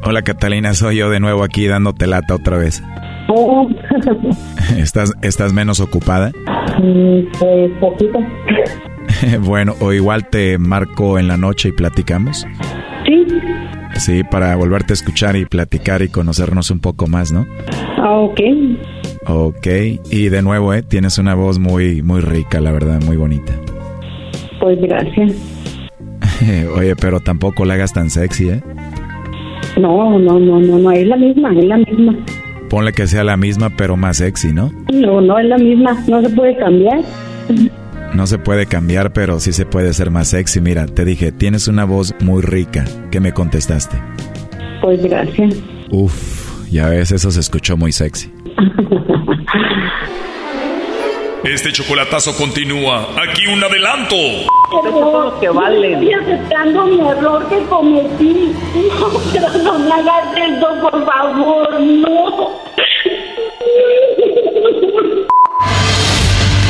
Hola, Catalina, soy yo de nuevo aquí dándote lata otra vez. Oh, ¿Estás, estás menos ocupada? mm, pues poquito. bueno, o igual te marco en la noche y platicamos. Sí. Sí, para volverte a escuchar y platicar y conocernos un poco más, ¿no? Ah, ok. Ok, y de nuevo, ¿eh? Tienes una voz muy, muy rica, la verdad, muy bonita. Pues gracias. Oye, pero tampoco la hagas tan sexy, ¿eh? No, no, no, no, no, es la misma, es la misma. Ponle que sea la misma, pero más sexy, ¿no? No, no es la misma, no se puede cambiar. No se puede cambiar, pero sí se puede ser más sexy. Mira, te dije, tienes una voz muy rica. ¿Qué me contestaste? Pues gracias. Uf, ya ves, eso se escuchó muy sexy. Este chocolatazo continúa. Aquí un adelanto. Error. que valen. Estoy aceptando mi error que cometí. No, pero no me hagas esto, por favor, no.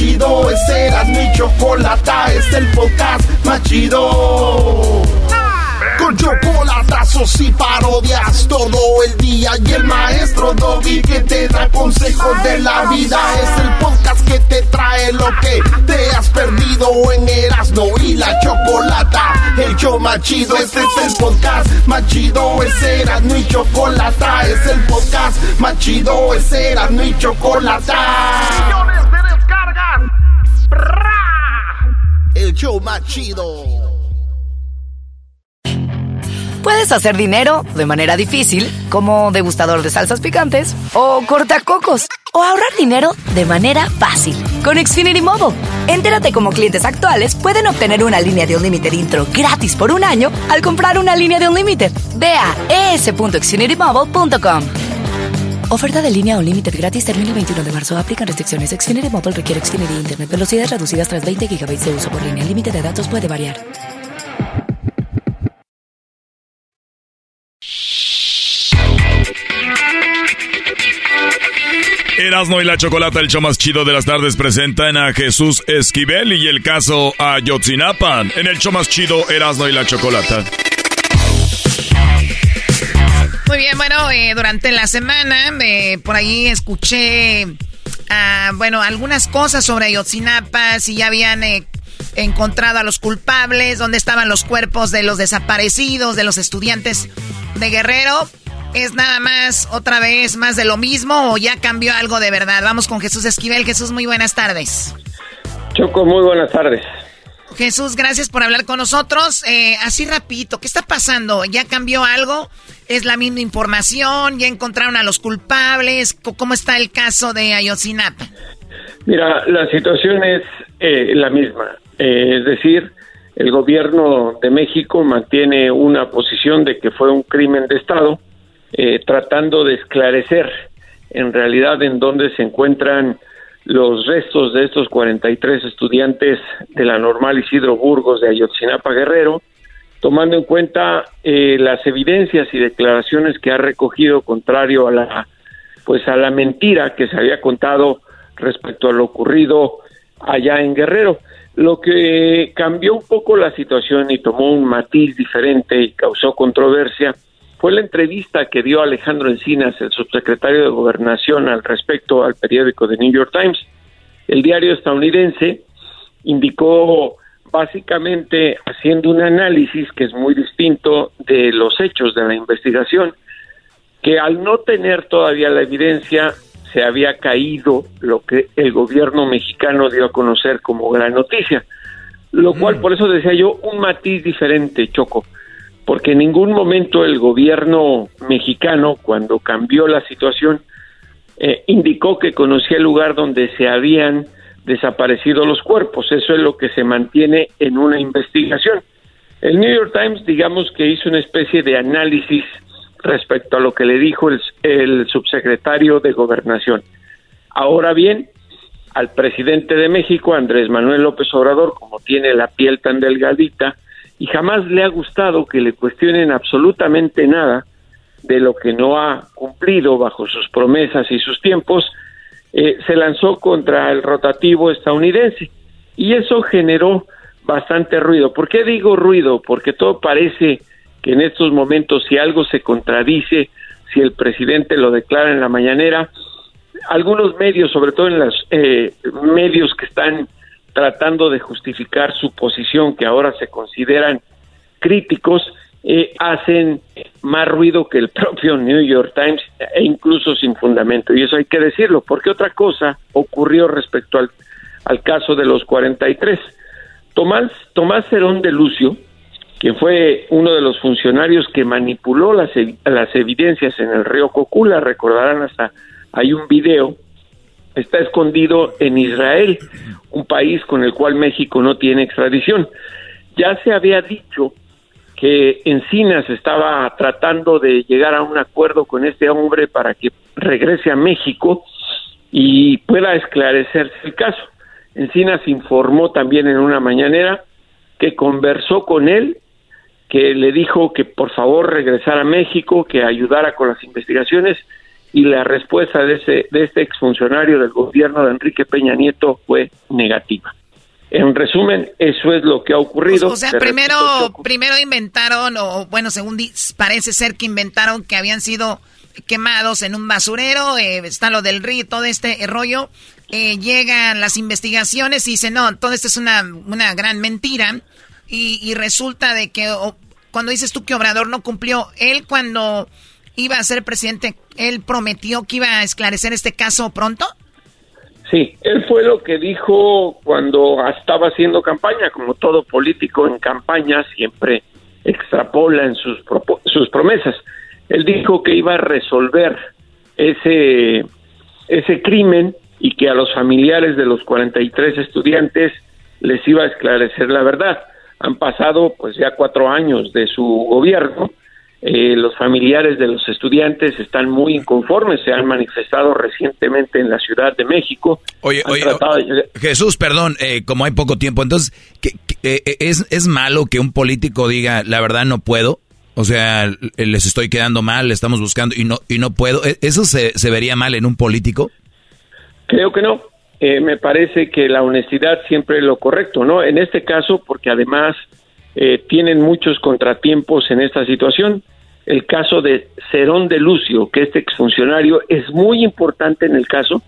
chido, este era mi chocolata, es el podcast más chido. Con chocolatazos y parodias todo el día y el maestro Doggy que te da consejos de la vida es el podcast que te trae lo que te has perdido en Erasmo y la Chocolata. El show más chido, este es el podcast más chido, es y Chocolata, es el podcast más chido, es y Chocolata. Más chido. Puedes hacer dinero de manera difícil, como degustador de salsas picantes, o cortacocos, o ahorrar dinero de manera fácil con Xfinity Mobile. Entérate cómo clientes actuales pueden obtener una línea de Unlimited intro gratis por un año al comprar una línea de Unlimited. Ve a es.xfinitymobile.com. Oferta de línea Unlimited gratis termina el 21 de marzo. Aplican restricciones. Xfinity Mobile requiere Xfinity Internet. Velocidades reducidas tras 20 GB de uso por línea. Límite de datos puede variar. Erasmo y la Chocolata, el show más chido de las tardes, presentan a Jesús Esquivel y el caso Ayotzinapa. En el show más chido, Erasmo y la Chocolata. Muy bien, bueno, eh, durante la semana eh, por ahí escuché, ah, bueno, algunas cosas sobre Ayotzinapa, si ya habían eh, encontrado a los culpables, dónde estaban los cuerpos de los desaparecidos, de los estudiantes de Guerrero. ¿Es nada más, otra vez, más de lo mismo o ya cambió algo de verdad? Vamos con Jesús Esquivel. Jesús, muy buenas tardes. Choco, muy buenas tardes. Jesús, gracias por hablar con nosotros. Eh, así rapidito, ¿qué está pasando? ¿Ya cambió algo? ¿Es la misma información? ¿Ya encontraron a los culpables? ¿Cómo está el caso de Ayotzinapa? Mira, la situación es eh, la misma. Eh, es decir, el gobierno de México mantiene una posición de que fue un crimen de Estado, eh, tratando de esclarecer en realidad en dónde se encuentran los restos de estos 43 estudiantes de la normal Isidro Burgos de Ayotzinapa Guerrero, tomando en cuenta eh, las evidencias y declaraciones que ha recogido contrario a la pues a la mentira que se había contado respecto a lo ocurrido allá en Guerrero. Lo que cambió un poco la situación y tomó un matiz diferente y causó controversia fue la entrevista que dio Alejandro Encinas, el subsecretario de Gobernación, al respecto al periódico The New York Times. El diario estadounidense indicó básicamente haciendo un análisis que es muy distinto de los hechos de la investigación, que al no tener todavía la evidencia se había caído lo que el gobierno mexicano dio a conocer como gran noticia, lo cual por eso decía yo un matiz diferente, Choco, porque en ningún momento el gobierno mexicano cuando cambió la situación eh, indicó que conocía el lugar donde se habían desaparecido los cuerpos, eso es lo que se mantiene en una investigación. El New York Times, digamos que hizo una especie de análisis respecto a lo que le dijo el, el subsecretario de Gobernación. Ahora bien, al presidente de México, Andrés Manuel López Obrador, como tiene la piel tan delgadita, y jamás le ha gustado que le cuestionen absolutamente nada de lo que no ha cumplido bajo sus promesas y sus tiempos, eh, se lanzó contra el rotativo estadounidense. Y eso generó bastante ruido. ¿Por qué digo ruido? Porque todo parece que en estos momentos si algo se contradice, si el presidente lo declara en la mañanera, algunos medios, sobre todo en los eh, medios que están tratando de justificar su posición, que ahora se consideran críticos, eh, hacen más ruido que el propio New York Times e incluso sin fundamento. Y eso hay que decirlo, porque otra cosa ocurrió respecto al, al caso de los 43. Tomás, Tomás Cerón de Lucio, que fue uno de los funcionarios que manipuló las, las evidencias en el río Cocula, recordarán hasta hay un video está escondido en Israel, un país con el cual México no tiene extradición. Ya se había dicho que Encinas estaba tratando de llegar a un acuerdo con este hombre para que regrese a México y pueda esclarecerse el caso. Encinas informó también en una mañanera que conversó con él, que le dijo que por favor regresara a México, que ayudara con las investigaciones y la respuesta de, ese, de este exfuncionario del gobierno de Enrique Peña Nieto fue negativa. En resumen, eso es lo que ha ocurrido. O, sea, primero, primero inventaron, o bueno, según parece ser que inventaron que habían sido quemados en un basurero, eh, está lo del río, todo este rollo. Eh, llegan las investigaciones y dicen, no, todo esto es una, una gran mentira. Y, y resulta de que cuando dices tú que Obrador no cumplió, él cuando iba a ser presidente, él prometió que iba a esclarecer este caso pronto. Sí, él fue lo que dijo cuando estaba haciendo campaña, como todo político en campaña siempre extrapola en sus, sus promesas. Él dijo que iba a resolver ese, ese crimen y que a los familiares de los 43 estudiantes les iba a esclarecer la verdad. Han pasado pues ya cuatro años de su gobierno eh, los familiares de los estudiantes están muy inconformes, se han manifestado recientemente en la Ciudad de México. Oye, oye Jesús, perdón, eh, como hay poco tiempo, entonces, eh, es, ¿es malo que un político diga, la verdad no puedo? O sea, les estoy quedando mal, estamos buscando y no, y no puedo. ¿E-, ¿Eso se, se vería mal en un político? Creo que no. me parece que la honestidad siempre es lo correcto, ¿no? En este caso, porque además eh, tienen muchos contratiempos en esta situación. El caso de Cerón de Lucio, que este exfuncionario es muy importante en el caso.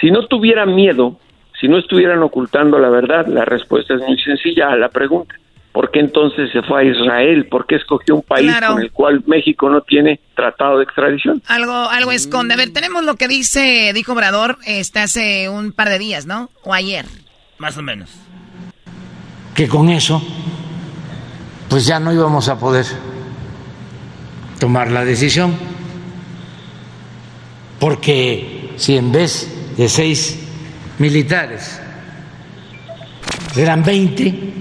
Si no tuviera miedo, si no estuvieran ocultando la verdad, la respuesta es muy sencilla a la pregunta. ¿Por qué entonces se fue a Israel? ¿Por qué escogió un país con el cual México no tiene tratado de extradición? Algo, algo esconde. A ver, tenemos lo que dice, dijo Obrador, este, hace un par de días, ¿no? O ayer. Más o menos. Que con eso pues ya no íbamos a poder tomar la decisión, porque si en vez de seis militares eran 20,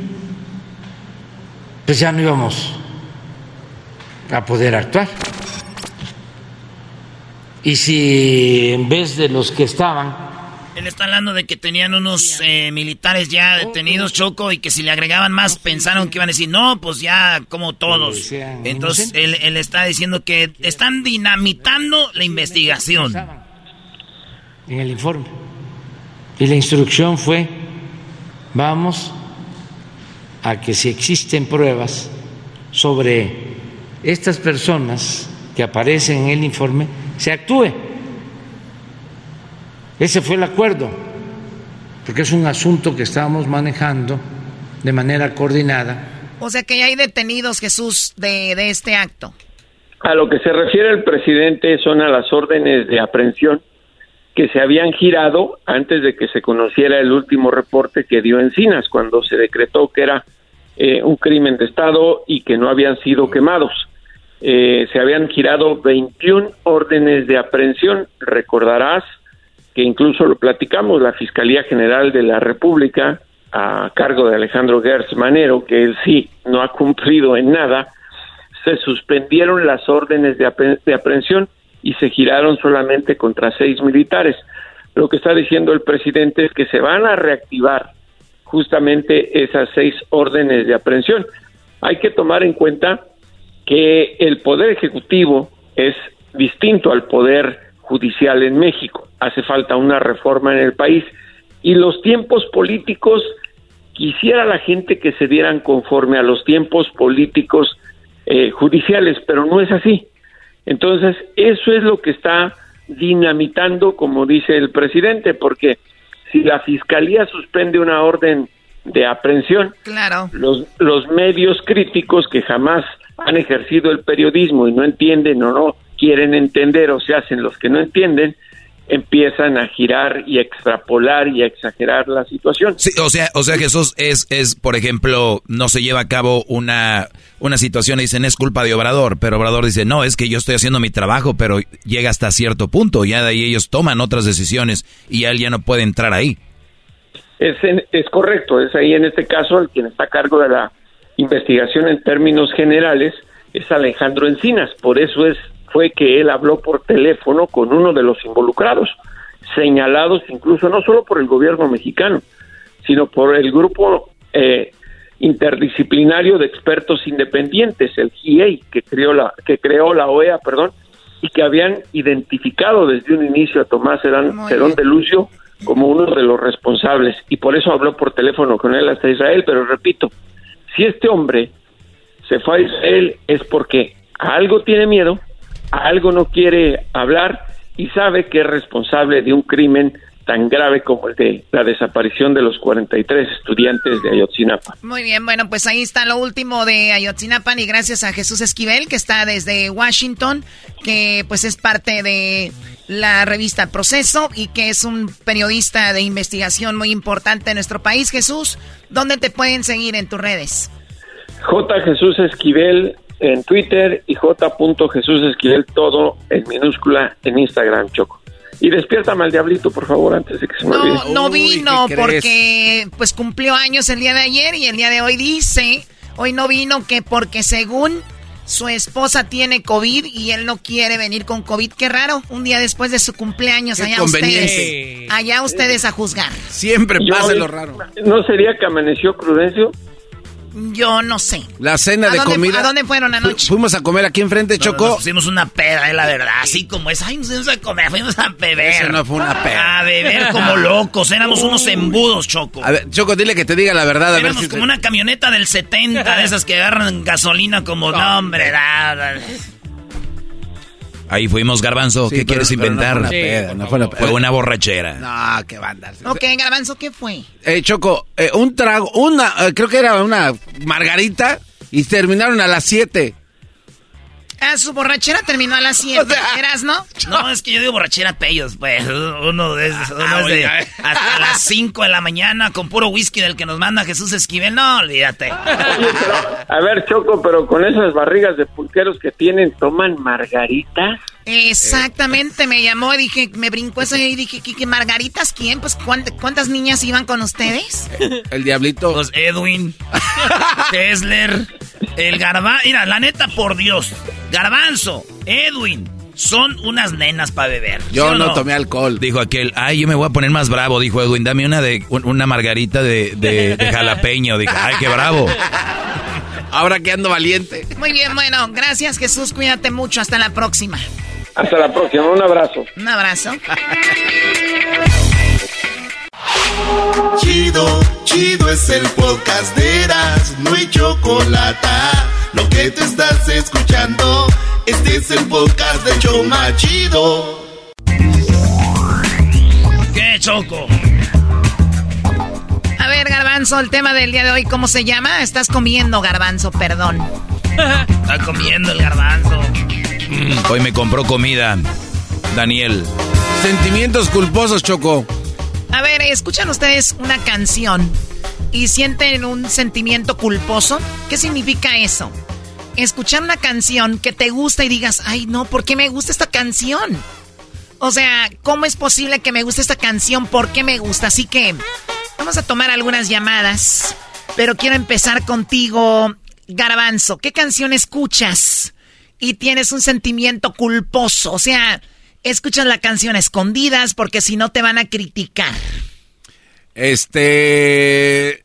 pues ya no íbamos a poder actuar. Y si en vez de los que estaban él está hablando de que tenían unos eh, militares ya detenidos, Choco, y que si le agregaban más pensaron que iban a decir, no, pues ya como todos. Entonces él, él está diciendo que están dinamitando la investigación. En el informe. Y la instrucción fue, vamos a que si existen pruebas sobre estas personas que aparecen en el informe, se actúe. Ese fue el acuerdo, porque es un asunto que estábamos manejando de manera coordinada. O sea que ya hay detenidos, Jesús, de, de este acto. A lo que se refiere el presidente son a las órdenes de aprehensión que se habían girado antes de que se conociera el último reporte que dio Encinas, cuando se decretó que era eh, un crimen de Estado y que no habían sido quemados. Eh, se habían girado 21 órdenes de aprehensión, recordarás, que incluso lo platicamos, la Fiscalía General de la República, a cargo de Alejandro Gertz Manero, que él sí no ha cumplido en nada, se suspendieron las órdenes de, aprehensión y se giraron solamente contra seis militares. Lo que está diciendo el presidente es que se van a reactivar justamente esas seis órdenes de aprehensión. Hay que tomar en cuenta que el poder ejecutivo es distinto al poder judicial en México. Hace falta una reforma en el país y los tiempos políticos, quisiera la gente que se dieran conforme a los tiempos políticos eh, judiciales, pero no es así. Entonces, eso es lo que está dinamitando, como dice el presidente, porque si la fiscalía suspende una orden de aprehensión, claro. los, los medios críticos que jamás han ejercido el periodismo y no entienden o no quieren entender o se hacen los que no entienden, empiezan a girar y a extrapolar y a exagerar la situación. Sí, o sea, o sea, Jesús es, es, por ejemplo, no se lleva a cabo una, una situación y dicen es culpa de Obrador, pero Obrador dice, no, es que yo estoy haciendo mi trabajo, pero llega hasta cierto punto, ya de ahí ellos toman otras decisiones y él ya no puede entrar ahí. Es, es correcto, es ahí en este caso el quien está a cargo de la investigación en términos generales es Alejandro Encinas, por eso es fue que él habló por teléfono con uno de los involucrados, señalados incluso no solo por el gobierno mexicano, sino por el grupo eh, interdisciplinario de expertos independientes, el GIEI, que creó la, que creó la OEA, perdón, y que habían identificado desde un inicio a Tomás Cerón de Lucio como uno de los responsables, y por eso habló por teléfono con él hasta Israel, pero repito, si este hombre se fue a Israel es porque a algo tiene miedo, algo no quiere hablar y sabe que es responsable de un crimen tan grave como el de la desaparición de los 43 estudiantes de Ayotzinapa. Muy bien, bueno, pues ahí está lo último de Ayotzinapa y gracias a Jesús Esquivel que está desde Washington, que pues es parte de la revista Proceso y que es un periodista de investigación muy importante en nuestro país. Jesús, ¿dónde te pueden seguir en tus redes? J. Jesús Esquivel en Twitter y J. Jesús Esquivel, todo en minúscula en Instagram, Choco. Y despiértame al diablito, por favor, antes de que se me olvide. No, vino porque pues cumplió años el día de ayer y el día de hoy dice, hoy no vino que porque según su esposa tiene COVID y él no quiere venir con COVID. Qué raro, un día después de su cumpleaños, allá ustedes. Allá ustedes a juzgar. Siempre pasa lo raro. ¿No sería que amaneció Prudencio? Yo no sé. La cena de comida. ¿A dónde fueron anoche? fuimos a comer aquí enfrente, Chocó. Nos pusimos una peda, eh, la verdad. Así como es. Ay, nos fuimos a comer, fuimos a beber. Eso no fue una peda. A beber como locos. Éramos unos embudos, Choco. A ver, Choco, dile que te diga la verdad. A Éramos ver si como una camioneta del 70, de esas que agarran gasolina como. No, hombre, nada. Ahí fuimos, Garbanzo. ¿Qué quieres inventar? No fue, una peda, fue una borrachera. No, qué banda. Ok, Garbanzo, ¿qué fue? Eh, Choco, eh, un trago, una, eh, creo que era una margarita y terminaron a las 7. Ah, su borrachera terminó a las 7. ¿Eras, no? No, es que yo digo borrachera pellos, pues. Uno de esos, uno es de hasta las 5 de la mañana con puro whisky del que nos manda Jesús Esquivel. No, olvídate. a ver, Choco, pero con esas barrigas de pulqueros que tienen, ¿toman margarita? Exactamente, me llamó, dije, me brincó eso y dije, ¿qué, margaritas quién? Pues, ¿cuántas, niñas iban con ustedes? El diablito. Pues Edwin, Tesler, el garbanzo. Mira, la neta, por Dios. Garbanzo, Edwin, son unas nenas para beber. Yo no, tomé alcohol. Dijo aquel, ay, yo me voy a poner más bravo, dijo Edwin, dame una de una margarita de, de, de jalapeño. Dijo, ay, qué bravo. Ahora que ando valiente. Muy bien, bueno, gracias Jesús, cuídate mucho, hasta la próxima. Hasta la próxima, un abrazo. Un abrazo. Chido, chido es el podcast de Eras, no hay chocolate. Lo que te estás escuchando, este es el podcast de Choma Chido. ¿Qué choco? A ver, Garbanzo, el tema del día de hoy, ¿cómo se llama? Estás comiendo, Garbanzo, perdón. Está comiendo el garbanzo. Hoy me compró comida, Daniel. Sentimientos culposos, Choco. A ver, escuchan ustedes una canción y sienten un sentimiento culposo. ¿Qué significa eso? Escuchar una canción que te gusta y digas, ay no, ¿por qué me gusta esta canción? O sea, ¿cómo es posible que me guste esta canción? ¿Por qué me gusta? Así que vamos a tomar algunas llamadas, pero quiero empezar contigo, Garbanzo. ¿Qué canción escuchas? Y tienes un sentimiento culposo. O sea, escuchas la canción a escondidas porque si no te van a criticar. Este.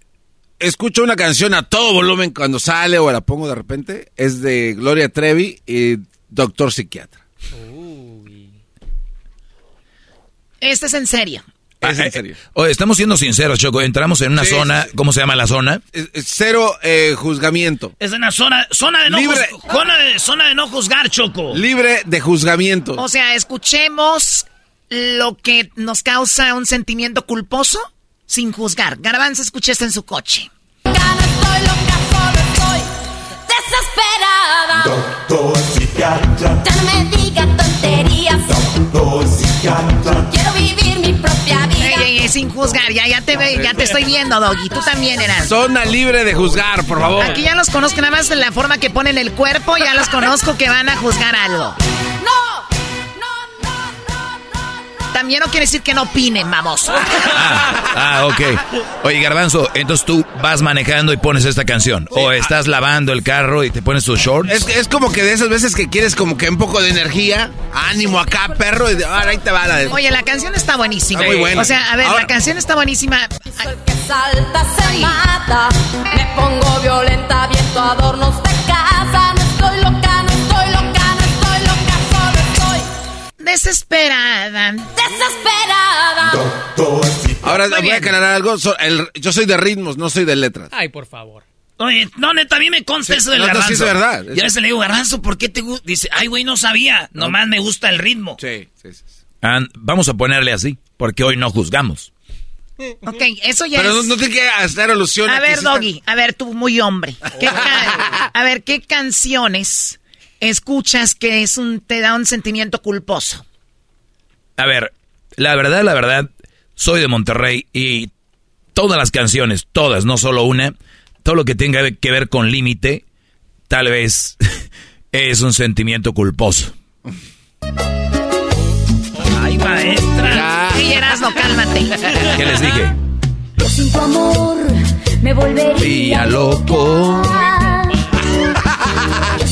Escucho una canción a todo volumen cuando sale o la pongo de repente. Es de Gloria Trevi y Doctor Psiquiatra. Este es en serio. Es en serio. estamos siendo sinceros, Choco. Entramos en una Sí, zona, sí, sí. ¿cómo se llama la zona? Es Cero eh, juzgamiento. Es una zona, zona de no Libre. juz- zona de, zona de no juzgar, Choco. Libre de juzgamiento. O sea, escuchemos lo que nos causa un sentimiento culposo sin juzgar. Garbanzo, escuché esto en su coche. Desesperada. Doctor psiquiatra, Ya no me diga tonterías. Quiero vivir mi propia vida. Sin juzgar, ya, te, ve, ya te estoy viendo, Doggy. Tú también eras. Zona libre de juzgar, por favor. Aquí ya los conozco, nada más en la forma que ponen el cuerpo, ya los conozco que van a juzgar algo. ¡No! También no quiere decir que no opinen, vamos. Ah, ok. Oye, Garbanzo, entonces tú vas manejando y pones esta canción. o estás lavando el carro y te pones tus shorts. Es, es como que de esas veces que quieres como que un poco de energía, ánimo acá, perro, y de- ahora ahí te va la de... Oye, la canción está buenísima. Está muy buena. O sea, a ver, Ahora- la canción está buenísima. Salta, se mata. Me pongo violenta, viento adornos de casa. No estoy loca, Desesperada. desesperada. Ahora voy a aclarar algo. so- el- yo soy de ritmos, no soy de letras. Ay, por favor. Oye, no, neta, a mí me consta Sí, eso del no, no, garbanzo. sí es verdad. Y a veces le digo, garbanzo, ¿por qué te gusta? Dice, ay, güey, no sabía. Nomás me gusta el ritmo. Sí, sí, sí. Vamos a ponerle así, porque hoy no juzgamos. Ok, eso ya Pero no, es... no tiene que hacer alusión A ver, Doggy, a ver, tú muy hombre. ¿Qué ca- a ver, ¿qué canciones escuchas que es un, te da un sentimiento culposo? A ver, la verdad, la verdad, soy de Monterrey y todas las canciones, todas, no solo una, todo lo que tenga que ver con límite, tal vez es un sentimiento culposo. Ay, maestra. Sí, Erasmo, cálmate. ¿Qué les dije? Yo sin tu amor me volvería loco.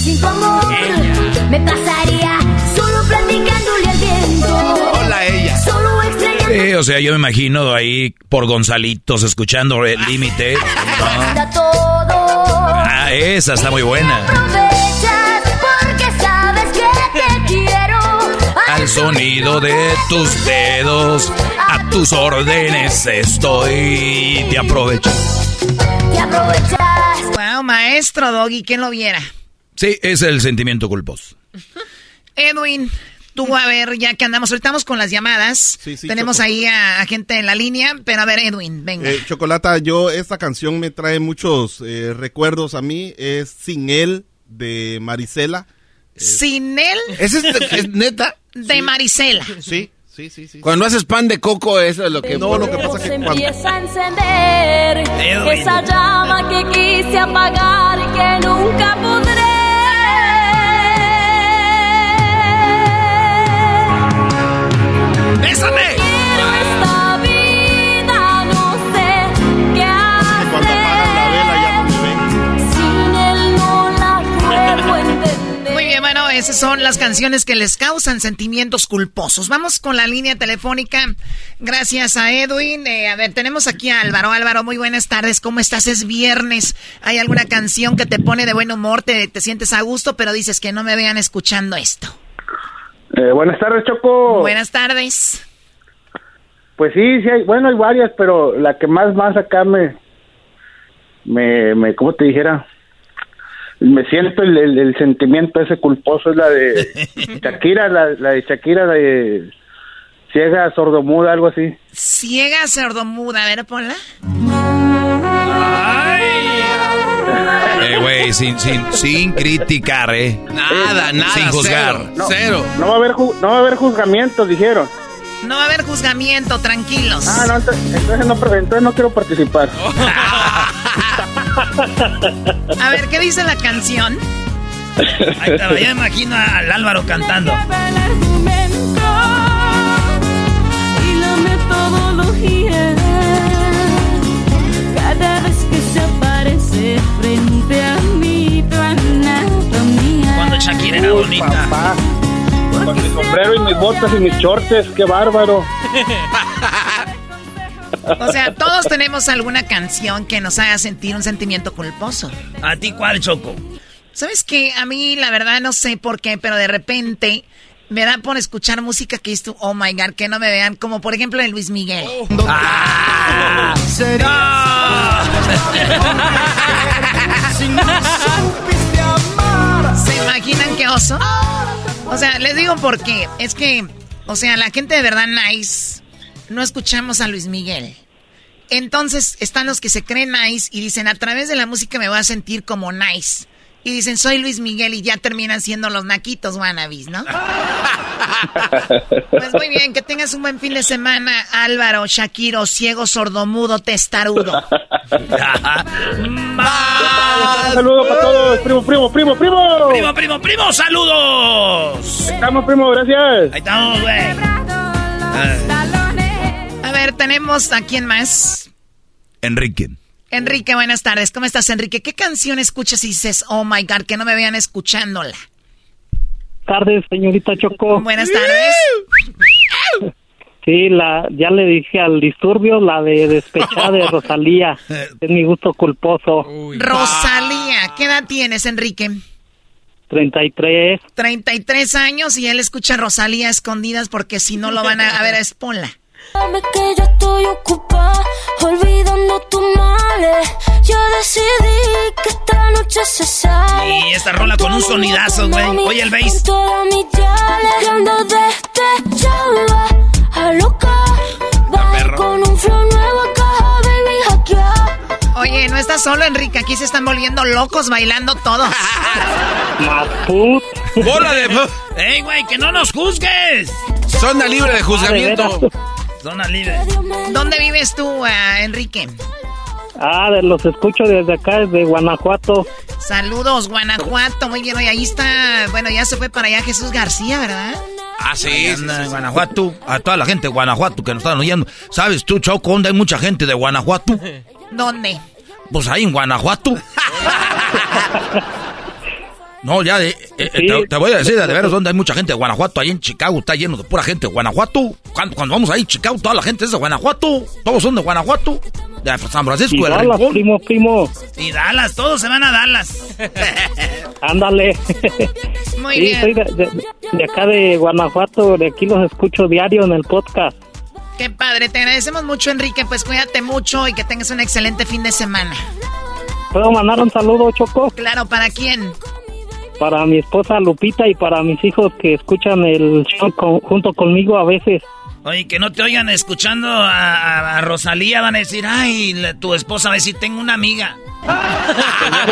Sin tu amor me pasaría solo platicándole al viento. Hola, ella. Solo extrañando Sí, o sea, yo me imagino ahí por Gonzalitos escuchando el límite. ¿no? todo. Ah, esa está muy buena. Aprovechas porque sabes que te quiero. Al sonido de tus dedos, a tus órdenes estoy. Te aprovecho. Te aprovechas. Wow, maestro Doggy, ¿quién lo viera? Sí, es el sentimiento culposo. Edwin, tú a ver, ya que andamos, ahorita estamos con las llamadas. Sí, sí, Tenemos Choco. ahí a, a gente en la línea, pero a ver, Edwin, venga. Eh, Chocolata, yo esta canción me trae muchos eh, recuerdos a mí. Es Sin él de Marisela. Sin él, ¿Ese es, es neta? de Marisela. Sí, sí, sí, sí. Cuando haces pan de coco, eso es lo que... No, lo que pasa Se que cuando... empieza a encender Edwin. esa llama que quise apagar y que nunca podré. Esta vida, no sé qué Cuando apagan la vela ya no me ven. hacer. Sin él no la puedo entender. Muy bien, bueno, esas son las canciones que les causan sentimientos culposos. Vamos con la línea telefónica. Gracias a Edwin. Eh, a ver, tenemos aquí a Álvaro. Álvaro, muy buenas tardes. ¿Cómo estás? Es viernes. ¿Hay alguna canción que te pone de buen humor? Te, te sientes a gusto, pero dices que no me vean escuchando esto. Eh, buenas tardes, Choco. Buenas tardes. Pues sí, sí hay, bueno, hay varias, pero la que más, más acá me, me, me ¿cómo te dijera? Me siento el, el, el sentimiento ese culposo, es la de Shakira, la, la de Shakira, la de ciega, sordomuda, algo así. Ciega sordomuda. A ver, ponla. Eh, güey, sin, sin, sin criticar, ¿eh? Nada, nada, Sin juzgar. cero, No, cero. No va a haber, ju- no va a haber juzgamientos, dijeron. No va a haber juzgamiento, tranquilos. Ah, no, entonces, entonces no, entonces no quiero participar. A ver, ¿qué dice la canción? Ahí está, ya me imagino al Álvaro cantando. y la metodología. Shakira era bonita. Papá, con mi sombrero y mis botas y mis shorts, qué bárbaro. O sea, todos tenemos alguna canción que nos haga sentir un sentimiento culposo. ¿A ti cuál, Choco? ¿Sabes qué? A mí, la verdad, no sé por qué, pero de repente me da por escuchar música que es tu, oh my god, que no me vean, como por ejemplo de Luis Miguel. ¡Ah! ¿Se imaginan qué oso? O sea, les digo por qué. Es que, o sea, la gente de verdad nice, no escuchamos a Luis Miguel. Entonces están los que se creen nice y dicen, a través de la música me voy a sentir como nice. Y dicen soy Luis Miguel y ya terminan siendo los naquitos wannabis, ¿no? pues muy bien, que tengas un buen fin de semana, Álvaro, Shakiro, ciego, sordomudo, testarudo. Un saludo para todos, primo, primo, primo, primo. Primo, primo, primo, saludos. Estamos, primo, gracias. Ahí estamos, güey. A ver, tenemos a quién más. Enrique. Enrique, buenas tardes. ¿Cómo estás, Enrique? ¿Qué canción escuchas y dices, oh my God, que no me vean escuchándola? Tardes, señorita Choco. Buenas tardes. Sí, la, ya le dije al disturbio, la de despechada de Rosalía. Es mi gusto culposo. Rosalía, ¿qué edad tienes, Enrique? 33. 33 años y él escucha Rosalía a escondidas porque si no lo van a, a ver a Esponla. Dame que yo estoy ocupada, olvidando tus males. Yo decidí que esta noche se sale. Y esta rola con un sonidazo, güey. Oye el bass. Con un flow nuevo caja, baby, hackear. Oye, no estás solo, Enrique. Aquí se están volviendo locos bailando todos. Maput. ¡Bola de... ¡Ey, güey, que no nos juzgues! Zona libre de juzgamiento. Zona libre. ¿Dónde vives tú, ah, Enrique? Ah, de- los escucho desde acá, desde Guanajuato. Saludos, Guanajuato. Muy bien, oye, ahí está. Bueno, ya se fue para allá Jesús García, ¿verdad? Ah, sí. En Guanajuato, a toda la gente de Guanajuato que nos están oyendo. ¿Sabes tú, Choco, dónde hay mucha gente de Guanajuato? ¿Dónde? Pues ahí en Guanajuato. No, ya, de- eh, eh, te, te voy a decir de veras dónde hay mucha gente de Guanajuato. Ahí en Chicago está lleno de pura gente de Guanajuato. Cuando, cuando vamos ahí, Chicago, toda la gente es de Guanajuato. Todos son de Guanajuato. De San Francisco, Y del Dallas, Rincón. primo, primo. Y Dallas, todos se van a Dallas. Ándale. Muy sí, bien. soy de, de- de acá de Guanajuato, de aquí los escucho diario en el podcast. Qué padre, te agradecemos mucho, Enrique. Pues cuídate mucho y que tengas un excelente fin de semana. ¿Puedo mandar un saludo, Choco? Claro, ¿para quién? Para mi esposa Lupita y para mis hijos que escuchan el show con- junto conmigo a veces. Oye, que no te oigan escuchando a, a- a Rosalía, van a decir, ay, la- tu esposa va a decir, tengo una amiga.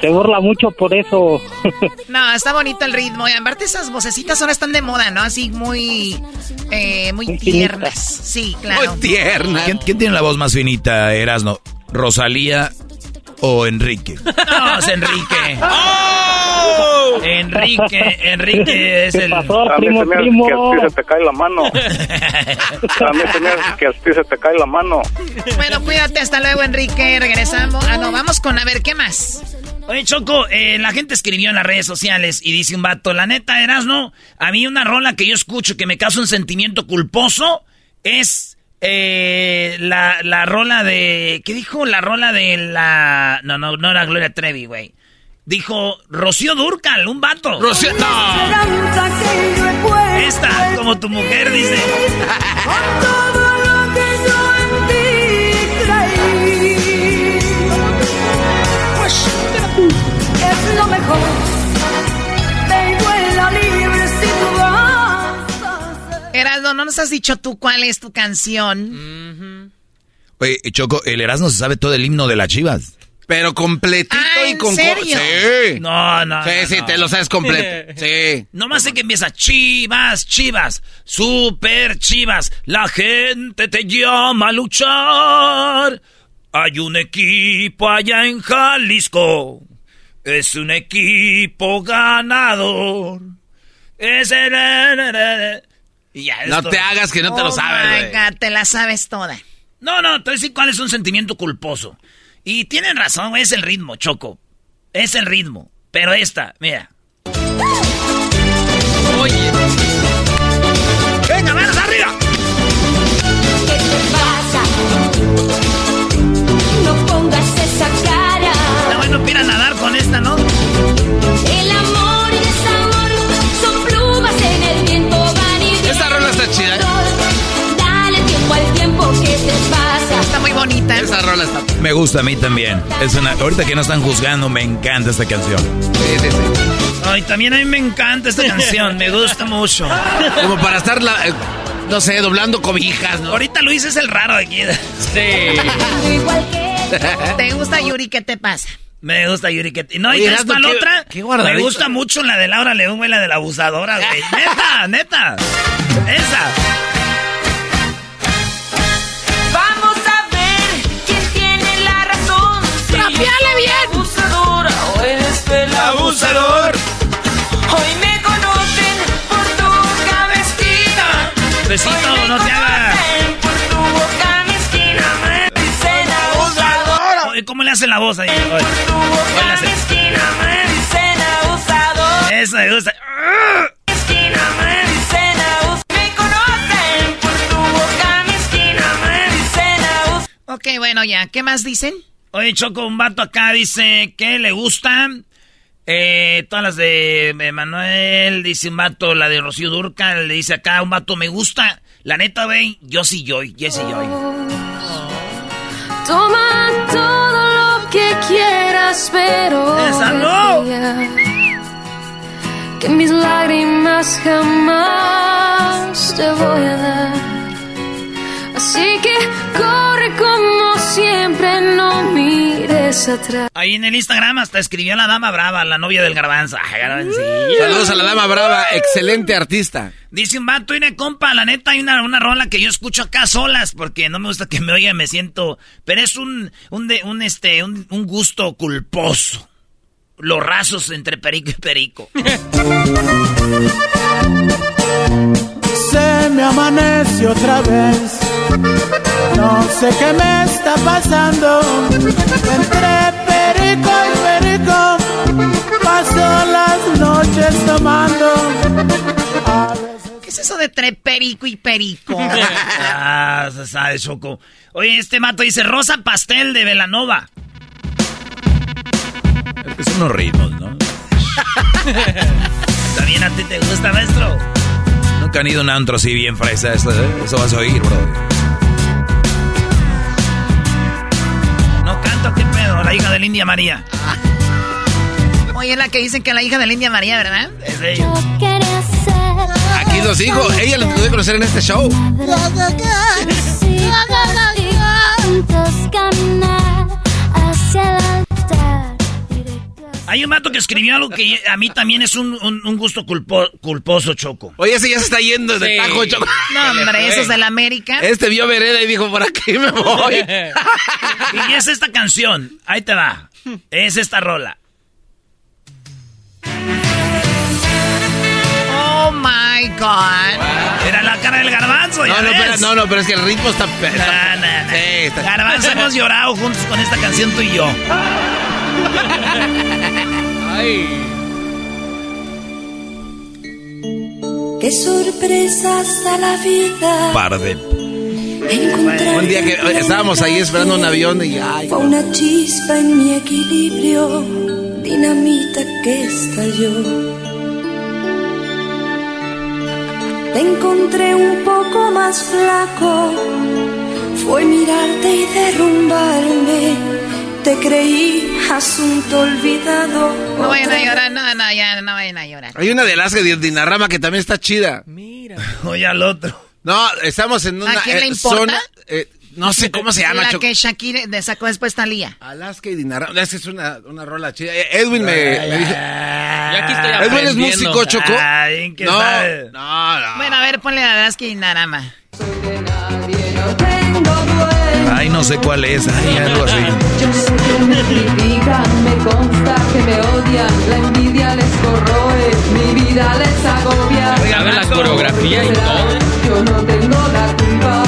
Se burla mucho por eso. No, está bonito el ritmo. Y aparte esas vocecitas ahora están de moda, ¿no? Así muy, eh, muy tiernas. Sí, claro. ¿Quién, quién tiene la voz más finita, Erasno? ¿Rosalía o Enrique? No, es Enrique. ¡Oh! Enrique, Enrique es el... A mí se me hace que a ti se te cae la mano. A mí se me hace que a ti se te cae la mano. Bueno, cuídate, hasta luego, Enrique. Regresamos. Ah, no, vamos con a ver qué más. Oye, Choco, eh, la gente escribió en las redes sociales y dice un vato, la neta, Erasno, a mí una rola que yo escucho que me causa un sentimiento culposo es eh, la, la rola de... ¿Qué dijo? La rola de la... No, no, no era Gloria Trevi, güey. Dijo Rocío Durcal, un vato. Rocío... No. Esta, como tu mujer, dice. Erasmo, no nos has dicho tú cuál es tu canción. Oye, Choco, el Erasmo se sabe todo el himno de las chivas. Pero completito Ah, y ¿en con... serio? Sí. No, no. Sí, no, sí, no. te lo sabes completo. Sí. Nomás sé que empieza Chivas, Chivas, super Chivas. La gente te llama a luchar. Hay un equipo allá en Jalisco. Es un equipo ganador. Es el... Y ya, No esto- te hagas que no te lo Oh sabes, my. God, te la sabes toda. No, no, te voy a decir cuál es un sentimiento culposo. Y tienen razón, es el ritmo, Choco. Es el ritmo. Pero esta, mira. Oye. ¡Venga, manos arriba! ¿Qué te pasa? No pongas esa cara. Está bueno, pira a nadar con esta, ¿no? Bonita. Esa rola está... Me gusta a mí también. Es una, ahorita que no están juzgando, me encanta esta canción. Sí, sí, sí. Ay, también a mí me encanta esta canción, me gusta mucho. Como para estar, la- eh, no sé, doblando cobijas, ¿no? Ahorita Luis es el raro de aquí. Sí. ¿Te gusta Yuri? ¿Qué te pasa? Me gusta Yuri que... No, ¿y Oye, Erasmo, cuál qué- otra? qué. Me gusta mucho la de Laura León, güey, la de la abusadora, güey. neta, neta. Esa. ¡Trapeale bien! abusadora eres el abusador. Hoy me conocen por tu boca. Besito, Hoy me no te hagas. Por tu boca mezquina. Me dicen abusador. Oye, ¿Cómo le hacen la voz ahí? Oye. Tu boca mezquina. Me dicen abusador. Eso me gusta. Mezquina. Me dicen abusador. Me conocen por tu boca mezquina. Me dicen abusador. Ok, bueno, ya. ¿Qué más dicen? Oye, Choco, un vato acá dice que le gusta. Eh, todas las de Manuel, dice un vato, la de Rocío Durca, le dice acá un vato, me gusta. La neta, güey, yo sí Joy, Jesse Joy. Toma todo lo que quieras, pero ¡Esa no! que mis lágrimas jamás te voy a dar. Así que corre como siempre, no mires atrás. Ahí en el Instagram hasta escribió la dama brava, la novia del garbanzo. Ay, garbancillo. Saludos a la dama brava, excelente artista. Dice un vato, y una compa, la neta, hay una, una rola que yo escucho acá solas, porque no me gusta que me oiga, me siento... Pero es un, un, de, un, este, un, un gusto culposo. Los rasos entre perico y perico. Se me amanece otra vez. No sé qué me está pasando. Entre perico y perico. Paso las noches tomando. A veces ¿Qué es eso de entre perico y perico? ah, se sabe, Choco. Oye, este mato dice Rosa Pastel de Velanova. Es que son unos ritmos, ¿no? ¿También a ti te gusta, maestro? Nunca han ido a un antro así bien fresa. Eso, ¿eh? Eso vas a oír, bro. ¿Qué pedo? La hija de la India María. Oye, es la que dicen que es la hija de la India María, ¿verdad? Es ella. Aquí los digo, ella lo pude conocer en este show. Hay un mato que escribió algo que a mí también es un, un- un gusto culpo- culposo, Choco. Oye, ese ya se está yendo de Sí. tajo, Choco. No, hombre, esos de la América. Este vio vereda y dijo, por aquí me voy. Y es esta canción. Ahí te va. Es esta rola. Oh my God. Era la cara del garbanzo, ya No, no, ves. pero, no, no, pero es que el ritmo está... está- No, no, no. Sí, está- Garbanzo, hemos llorado juntos con esta canción tú y yo. Qué sorpresas da la vida. Par de... Encontrar Un día que estábamos ahí esperando un avión y... Ay, fue una chispa en mi equilibrio, dinamita que estalló. Te encontré un poco más flaco, fue mirarte y derrumbarme. Te creí asunto olvidado. No vayan a llorar, no, no, ya, no vayan a llorar. Hay una de Alaska de Dinarama que también está chida. Oye al otro. No, estamos en una ¿A quién le eh, importa? zona... eh, no sé cómo se llama, La que Shakira de- sacó después Talía. Alaska y Dinarama. Esa es una, una rola chida. Eh, Edwin me, me dijo... Ya aquí estoy Edwin es músico, Choco. Ay, ¿qué no, sabe? no, no. Bueno, a ver, ponle la verdad que Narama. Ay, no sé cuál es. Ay, algo así. Yo sé que me critican, me consta que me odian, la envidia les corroe, mi vida les agobia. Oiga, ver la coreografía y todo. Yo no tengo la culpa,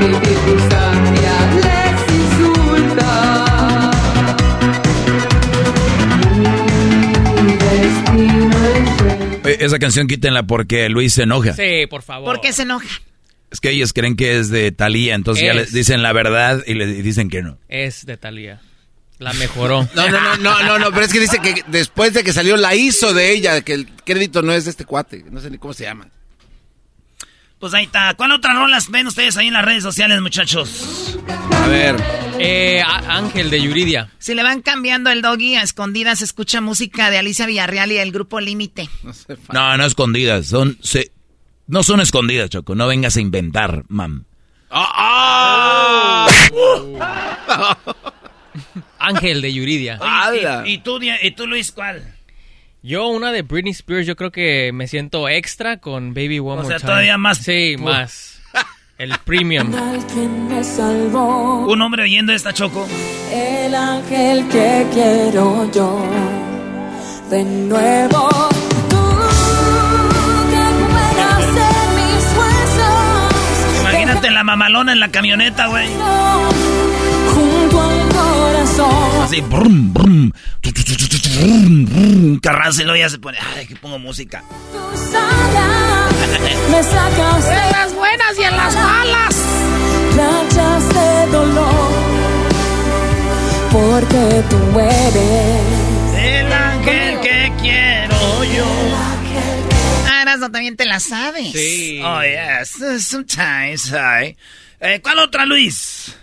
mi circunstancia les insulta. Mi destino es Oye, Esa canción quítenla porque Luis se enoja. Sí, por favor. ¿Por qué se enoja? Es que ellos creen que es de Talía, entonces ya Es. les dicen la verdad y le dicen que no. Es de Talía. La mejoró. No, no, no, no, no, no, pero es que dice que después de que salió la hizo de ella, que el crédito no es de este cuate, no sé ni cómo se llama. Pues ahí está. ¿Cuál otras rolas ven ustedes ahí en las redes sociales, muchachos? A ver. Eh, A- Ángel de Yuridia. Si le van cambiando el doggy a escondidas, escucha música de Alicia Villarreal y el grupo Límite. No, no escondidas, son se, no son escondidas, Choco, no vengas a inventar, mam. ¡Ah! Ángel de Yuridia. ¿Y, y, tú, ¿Y tú, Luis, cuál? Yo, una de Britney Spears, yo creo que me siento extra con Baby One o More sea, todavía más. Sí, más. El premium. Un hombre oyendo esta choco. El ángel que quiero yo. De nuevo. Imagínate la mamalona en la camioneta, güey. Junto al corazón. Así, brum, brum. brum, brum. Carranza y luego ya se pone. Ay, que pongo música. Me sacas en las buenas y en las malas. Planchas de dolor. Porque tú eres Erasmo también te la sabes. Sí. Oh, yes. Sometimes, I. Eh, ¿Cuál otra, Luis?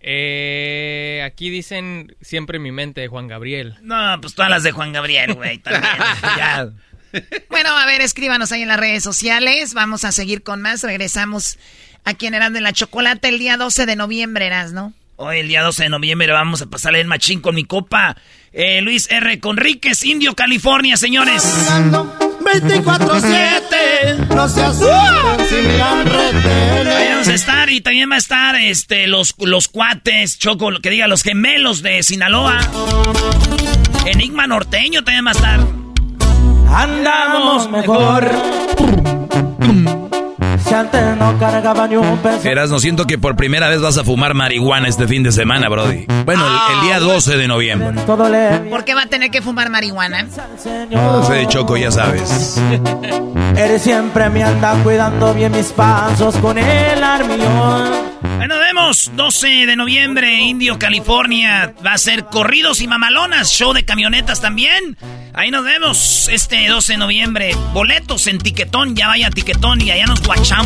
Eh, aquí dicen siempre en mi mente de Juan Gabriel. No, pues todas las de Juan Gabriel, güey. También. ya. Bueno, a ver, escríbanos ahí en las redes sociales. Vamos a seguir con más. Regresamos aquí en Erasmo de la Chocolate el día 12 de noviembre, ¿no? Hoy, el día 12 de noviembre, vamos a pasarle el machín con mi copa. Eh, Luis R. Conríquez, Indio, California, señores. 24-7, no se asusten si vamos a estar y también va a estar este, los, los cuates, Choco, que diga, los gemelos de Sinaloa. Enigma norteño también va a estar. Andamos mejor. Si antes no cargaba ni un peso. Eras, no siento que por primera vez vas a fumar marihuana este fin de semana, Brody. Bueno, el, el día 12 de noviembre. ¿Por qué va a tener que fumar marihuana? No sé, Choco, ya sabes. Eres siempre me anda cuidando bien mis pasos con el armión. Ahí nos vemos, 12 de noviembre, Indio, California. Va a ser corridos y mamalonas, show de camionetas también. Ahí nos vemos este 12 de noviembre. Boletos en Tiquetón, ya vaya a Tiquetón y allá nos guachamos,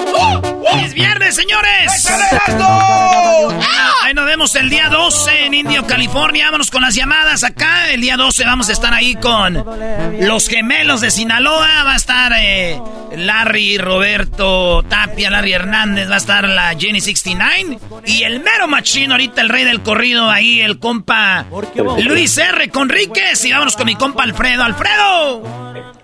¡Es viernes, señores! Ahí nos vemos el día 12 en Indio, California. Vámonos con las llamadas acá. El día 12 vamos a estar ahí con los gemelos de Sinaloa. Va a estar eh, Larry, Roberto Tapia, Larry Hernández. Va a estar la Jenny 69. Y el mero machino, ahorita el rey del corrido. Ahí el compa Luis R. Conríquez. Y vámonos con mi compa Alfredo. ¡Alfredo!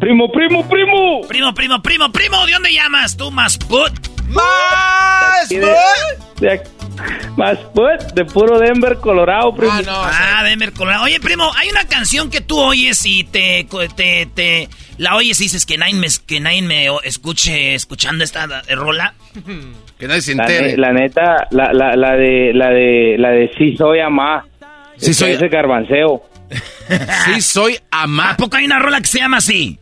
Primo, primo, primo. Primo, primo, primo, primo. ¿De dónde llamas tú, Masput? De, Masput, de puro Denver, Colorado, primo. Ah, no, ah, Denver, Colorado. Oye, primo, hay una canción que tú oyes y te, te, te la oyes y dices que nadie me, que nadie me escuche escuchando esta rola. Que nadie se La, entere. ne- la neta, la, la, la de, la de, la de sí soy amá. Sí soy- Ese garbanceo. Sí, soy amá. ¿A poco hay una rola que se llama así?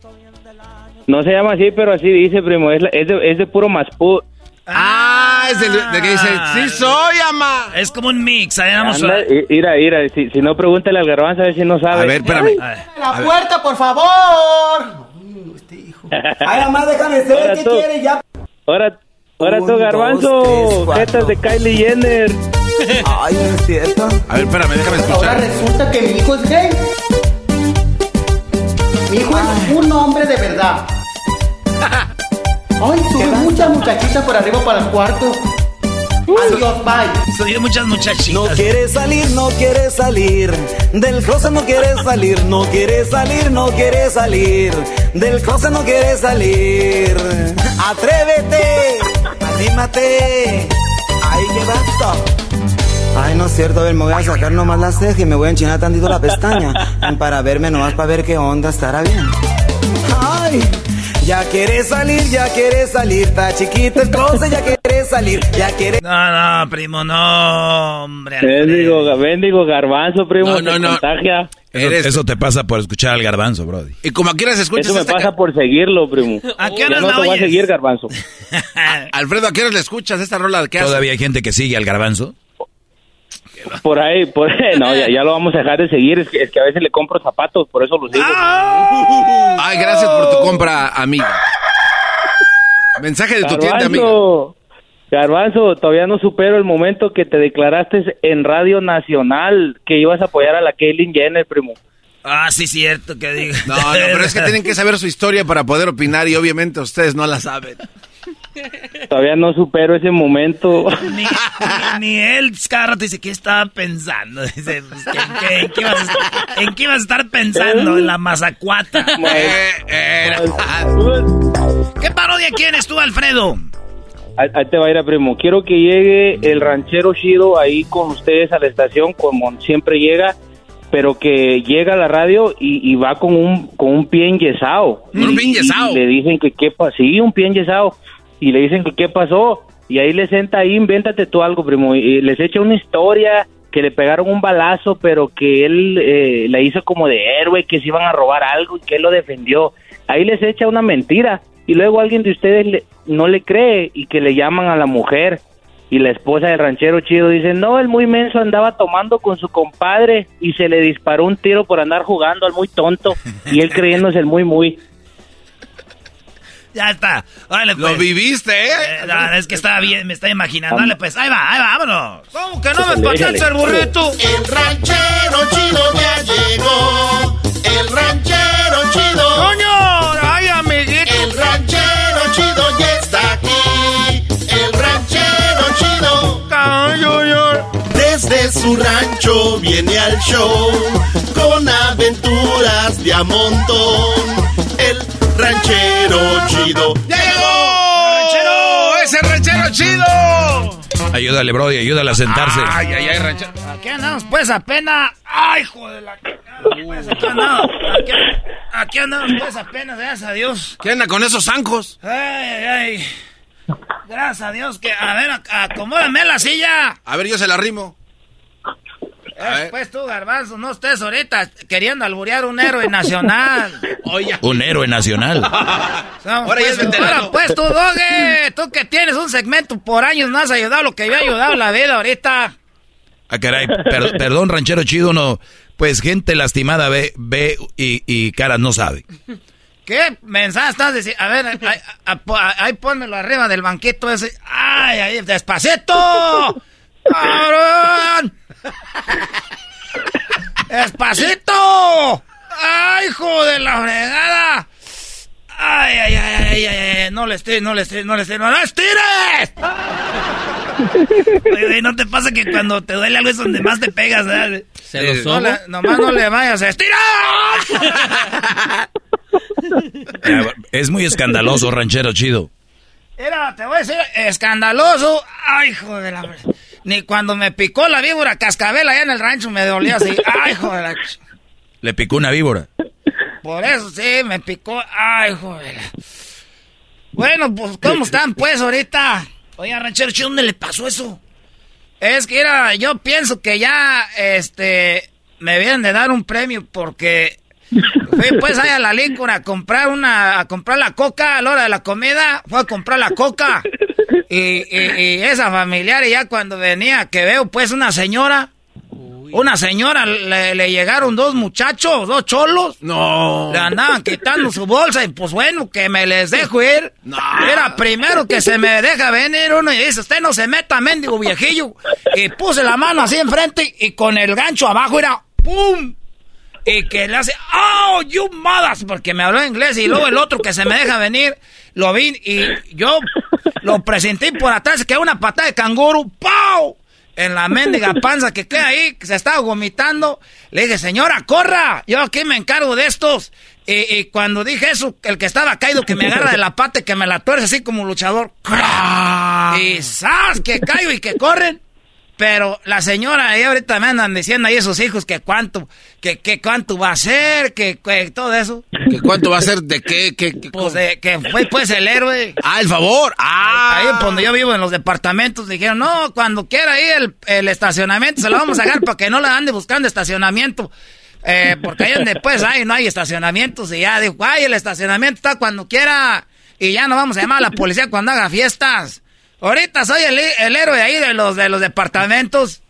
No se llama así, pero así dice, primo. Es, la- es, de, es de puro Masput. Ah, es de que dice, sí soy amá. Es como un mix. A vamos Anda, a... i- Mira, mira, si, si no, pregúntale al garbanzo a ver si no sabe. A ver, espérame. La puerta, por favor. Ay, mamá, déjame ser. Ahora ¿Qué tú. quieres ya? Ahora, ahora Un, tú, dos, garbanzo. tres. Jetas de Kylie Jenner. Ay, no es cierto. A ver, espérame, déjame Ahora escuchar. resulta que mi hijo es gay. Mi hijo es un hombre de verdad. Ay, tuve muchas muchachitas por arriba para el cuarto. Adiós, bye. Soy de muchas muchachitas. No quiere salir, no quiere salir. Del closet no quiere salir, no quiere salir, no quiere salir. Del closet no quiere salir. Atrévete, anímate. Ay, qué basta. Ay, no es cierto, a ver, me voy a sacar nomás la ceja y me voy a enchinar tantito la pestaña. Para verme nomás, para ver qué onda, estará bien. Ay, ya quiere salir, ya quiere salir. Está chiquito el closet, ya quiere salir, ya quiere. No, no, primo, no, hombre. Bendigo, bendigo garbanzo, primo. No, no, no. contagia. Eso, Eres- eso te pasa por escuchar al garbanzo, Brody. Y como las escuchas, Eso me pasa ca- por seguirlo, primo. ¿A qué Ya horas no la te voy a seguir, garbanzo. Alfredo, ¿a qué horas le escuchas esta rola? ¿Qué hace? ¿Todavía hay gente que sigue al garbanzo? Por ahí, por ahí. No, ya, ya lo vamos a dejar de seguir. Es que, es que a veces le compro zapatos, por eso los sigo. Ay, gracias por tu compra, amiga. Mensaje de tu tienda, amiga. Garbanzo, Garbanzo, todavía no supero el momento que te declaraste en Radio Nacional que ibas a apoyar a la Kaylin Jenner, primo. Ah, sí, cierto que digo. No, no, pero es que tienen que saber su historia para poder opinar y obviamente ustedes no la saben. Todavía no supero ese momento. Ni, ni, ni él, cada rato dice, ¿qué estaba pensando? Dice, pues, ¿qué- qué- en, qué ibas a, estar- ¿en qué a estar pensando? En la mazacuata. Eh, ¿Qué parodia quieres tú, Alfredo? Ahí, te va a ir a primo. Quiero que llegue el ranchero chido ahí con ustedes a la estación, como siempre llega, pero que llega a la radio y, y va con un con un pie enyesado. ¿Un pie enyesado? y le dicen que qué pasó. Sí, un pie enyesado. Y le dicen qué pasó. Y ahí le senta ahí, invéntate tú algo, primo. Y les echa una historia que le pegaron un balazo, pero que él eh, la hizo como de héroe, que se iban a robar algo y que él lo defendió. Ahí les echa una mentira. Y luego alguien de ustedes le- no le cree y que le llaman a la mujer. Y la esposa del ranchero chido dice, no, el muy menso andaba tomando con su compadre y se le disparó un tiro por andar jugando al muy tonto. Y él creyéndose el muy muy. Ya está. Órale, Lo pues. viviste, ¿eh? Eh, no, es que estaba bien, me estaba imaginando. Dale, pues, ahí va, ahí va, vámonos. ¿Cómo que no me pasaste el burrito? El ranchero chido ya llegó. El ranchero chido. ¡Coño! ¡Ay, amiguito! El ranchero chido ya está aquí. El ranchero chido. Desde su rancho viene al show con aventuras de a montón. Ranchero chido ¡Llegó! ¡Ranchero! ¡Ese ranchero chido! Ayúdale, Brody, ayúdale a sentarse. Ay, ay, ay, ranchero. Aquí andamos, pues, apenas. ¡Ay, joder! La... Pues, aquí andamos. Aquí, aquí andamos, pues, apenas, gracias a Dios. ¿Qué anda con esos zancos? Ay, ay, ay. Gracias a Dios que. A ver, ac- acomódame la silla. A ver, yo se la rimo. Eh, pues tú, garbanzo, no estés ahorita queriendo alburear un héroe nacional. Oye. Un héroe nacional. Ahora ya pues, es veterano. ahora, pues tú, Doge, tú que tienes un segmento por años, no has ayudado lo que yo he ayudado en la vida ahorita. Ah, caray, per- perdón, ranchero chido, no. Pues gente lastimada ve, ve y, y caras no sabe. ¿Qué mensaje estás diciendo? A ver, ahí, ahí, ahí pónmelo arriba del banquito ese. ¡Ay, ahí, despacito! ¡Cabrón! ¡Despacito! ¡Ay, hijo de la fregada! ¡Ay, ay, ay, ay, ay, ay! No le estires, no le estires, no le estires, no le estires. Oye, ¿no te pasa que cuando te duele algo es donde más te pegas, verdad? Se lo no le- Nomás no le vayas a estirar. Es muy escandaloso, ranchero chido. Mira, te voy a decir, escandaloso. Ay, hijo de la... Ni cuando me picó la víbora cascabel allá en el rancho me dolía así. Ay, ch- Le picó una víbora. Por eso sí, me picó. Ay, hijo de la... Bueno, pues, ¿cómo están, pues, ahorita? Oye, ranchero, ¿dónde le pasó eso? Es que, mira, yo pienso que ya, este, me vienen de dar un premio porque fui, pues, ahí a la Lincoln a comprar una, a comprar la coca a la hora de la comida. Fue a comprar la coca. Y, y- y esa familiar, y ya cuando venía, que veo, pues, una señora, una señora, le, le llegaron dos muchachos, dos cholos. No. Le andaban quitando su bolsa y pues bueno, que me les dejo ir. Era primero que se me deja venir uno y dice, usted no se meta, mendigo viejillo. Y puse la mano así enfrente y con el gancho abajo era ¡pum! Y que le hace, ¡Oh, you mothers! Porque me habló inglés y luego el otro que se me deja venir, lo vi y yo lo presenté por atrás, que una patada de canguro, ¡pau! En la mendiga panza que queda ahí, que se estaba vomitando. Le dije, señora, corra, yo aquí me encargo de estos. Y, cuando dije eso, el que estaba caído, que me agarra de la pata y que me la tuerce así como luchador. ¡crack! Y ¡zas! Que caigo y que corren. Pero la señora ahí ahorita me andan diciendo ahí esos hijos que cuánto, que, que cuánto va a ser, que, que todo eso. ¿Que ¿Cuánto va a ser de qué? qué, qué- Pues de- que fue pues el héroe. Ah, el favor. Ah. Ahí donde yo vivo en los departamentos dijeron, no, cuando quiera ahí el, el estacionamiento se lo vamos a sacar para que no le ande buscando estacionamiento. Eh, porque ahí donde pues hay, no hay estacionamientos y ya dijo, ay, el estacionamiento está cuando quiera y ya no vamos a llamar a la policía cuando haga fiestas. Ahorita soy el, el héroe ahí de los de los departamentos.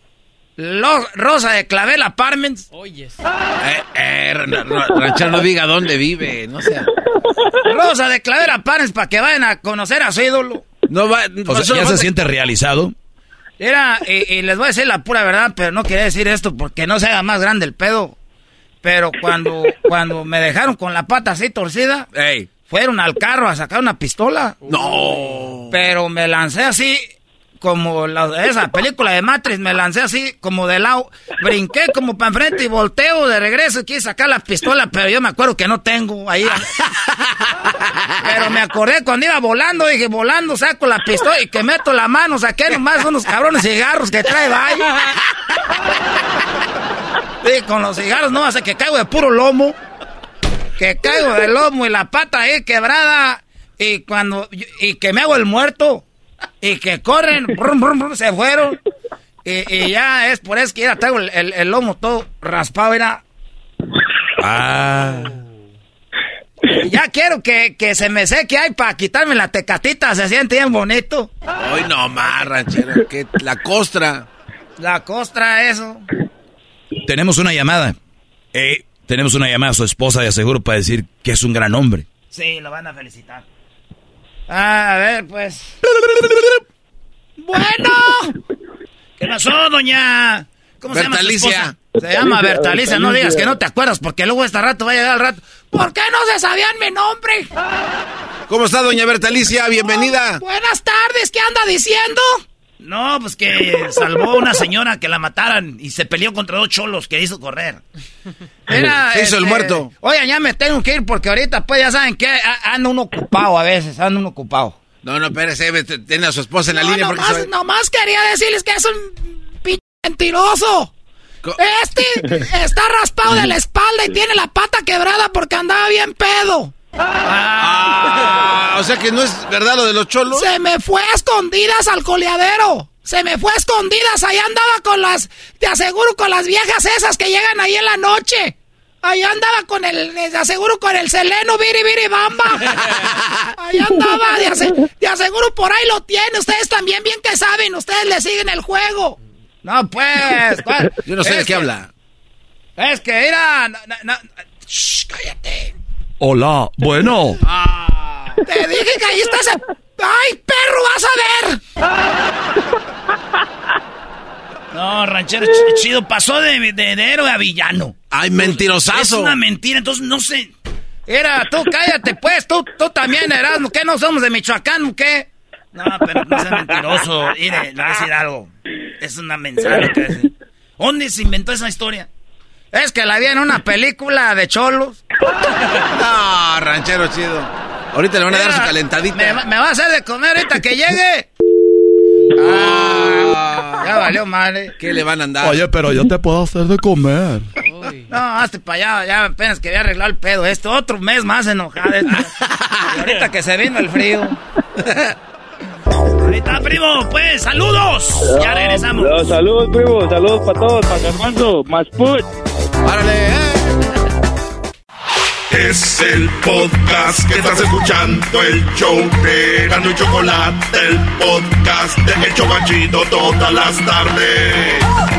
Lo- Rosa de Clavel Apartments. Oyes. Eh, eh, ra- ranchero, no diga dónde vive, no sea. Rosa de Clavel Apartments para que vayan a conocer a su ídolo. No va, o sea, ¿ya se siente realizado? Era, y, les voy a decir la pura verdad, pero no quería decir esto porque no se haga más grande el pedo. Pero cuando, cuando me dejaron con la pata así torcida, fueron al carro a sacar una pistola. No. Pero me lancé así como la, esa película de Matrix, me lancé así como de lado, brinqué como para enfrente y volteo de regreso, quise sacar la pistola, pero yo me acuerdo que no tengo ahí. pero me acordé cuando iba volando, dije, volando saco la pistola y que meto la mano, saqué nomás unos cabrones cigarros que trae vaya. Y con los cigarros no hace que caigo de puro lomo, que caigo de lomo y la pata ahí quebrada y cuando, y que me hago el muerto y que corren, se fueron. Y, ya es por eso que ya traigo el, lomo todo raspado, era. Ah. Ya quiero que, se me seque ahí para quitarme la tecatita, se siente bien bonito. Ay, no más, ranchero, que la costra. La costra, eso. Tenemos una llamada. Eh, tenemos una llamada a su esposa de aseguro para decir que es un gran hombre. Sí, lo van a felicitar. Ah, a ver, pues. Bueno. ¿Qué pasó, doña? ¿Cómo se llama su esposa? Se llama Bertalicia, no digas que no te acuerdas, porque luego este rato va a llegar al rato. ¿Por qué no se sabían mi nombre? ¿Cómo está, doña Bertalicia? Bienvenida. Buenas tardes, ¿qué anda diciendo? No, pues que salvó a una señora que la mataran y se peleó contra dos cholos que hizo correr. Era, hizo el este, muerto. Oye, ya me tengo que ir porque ahorita, pues ya saben que anda uno ocupado a veces, anda uno ocupado. No, no, espérese, tiene a su esposa en la línea. Nomás, porque nomás quería decirles que es un pinche mentiroso. Este está raspado de la espalda y tiene la pata quebrada porque andaba bien pedo. Ah, o sea que no es verdad lo de los cholos. Se me fue a escondidas al coleadero. Se me fue a escondidas. Ahí andaba con las, te aseguro, con las viejas esas que llegan ahí en la noche. Ahí andaba con el, te aseguro, con el seleno, biri, biri, bamba. Ahí andaba, te, aseguro, por ahí lo tiene. Ustedes también bien que saben, ustedes le siguen el juego. No, pues. Yo no sé de qué habla. Es que, mira, cállate. Hola, bueno. Ah, te dije que ahí estás. ¡Ay, perro, vas a ver! No, ranchero chido, pasó de, de, héroe a villano. ¡Ay, mentirosazo! Es una mentira, entonces no sé. Era, tú cállate, pues, tú, tú también, Erasmo, ¿qué no somos de Michoacán, qué? No, pero no seas mentiroso. Mire, le voy a decir algo. Es una mensaje que ¿Dónde se inventó esa historia? Es que la vi en una película de cholos. No, ranchero chido. Ahorita le van a dar su calentadita. Me, va a hacer de comer ahorita que llegue. Ah, ya valió madre. ¿Qué le van a andar? Oye, pero yo te puedo hacer de comer. No, hazte para allá. Ya apenas que voy a arreglar el pedo. Esto otro mes más enojado. ahorita que se vino el frío. Ahorita, primo, pues, saludos. Ya regresamos. saludos, primo. Saludos para todos. Para Armando. Más put. ¡Párale! Eh. Es el podcast que estás escuchando, el show de Gano y Chocolate, el podcast de El Chocachito todas las tardes.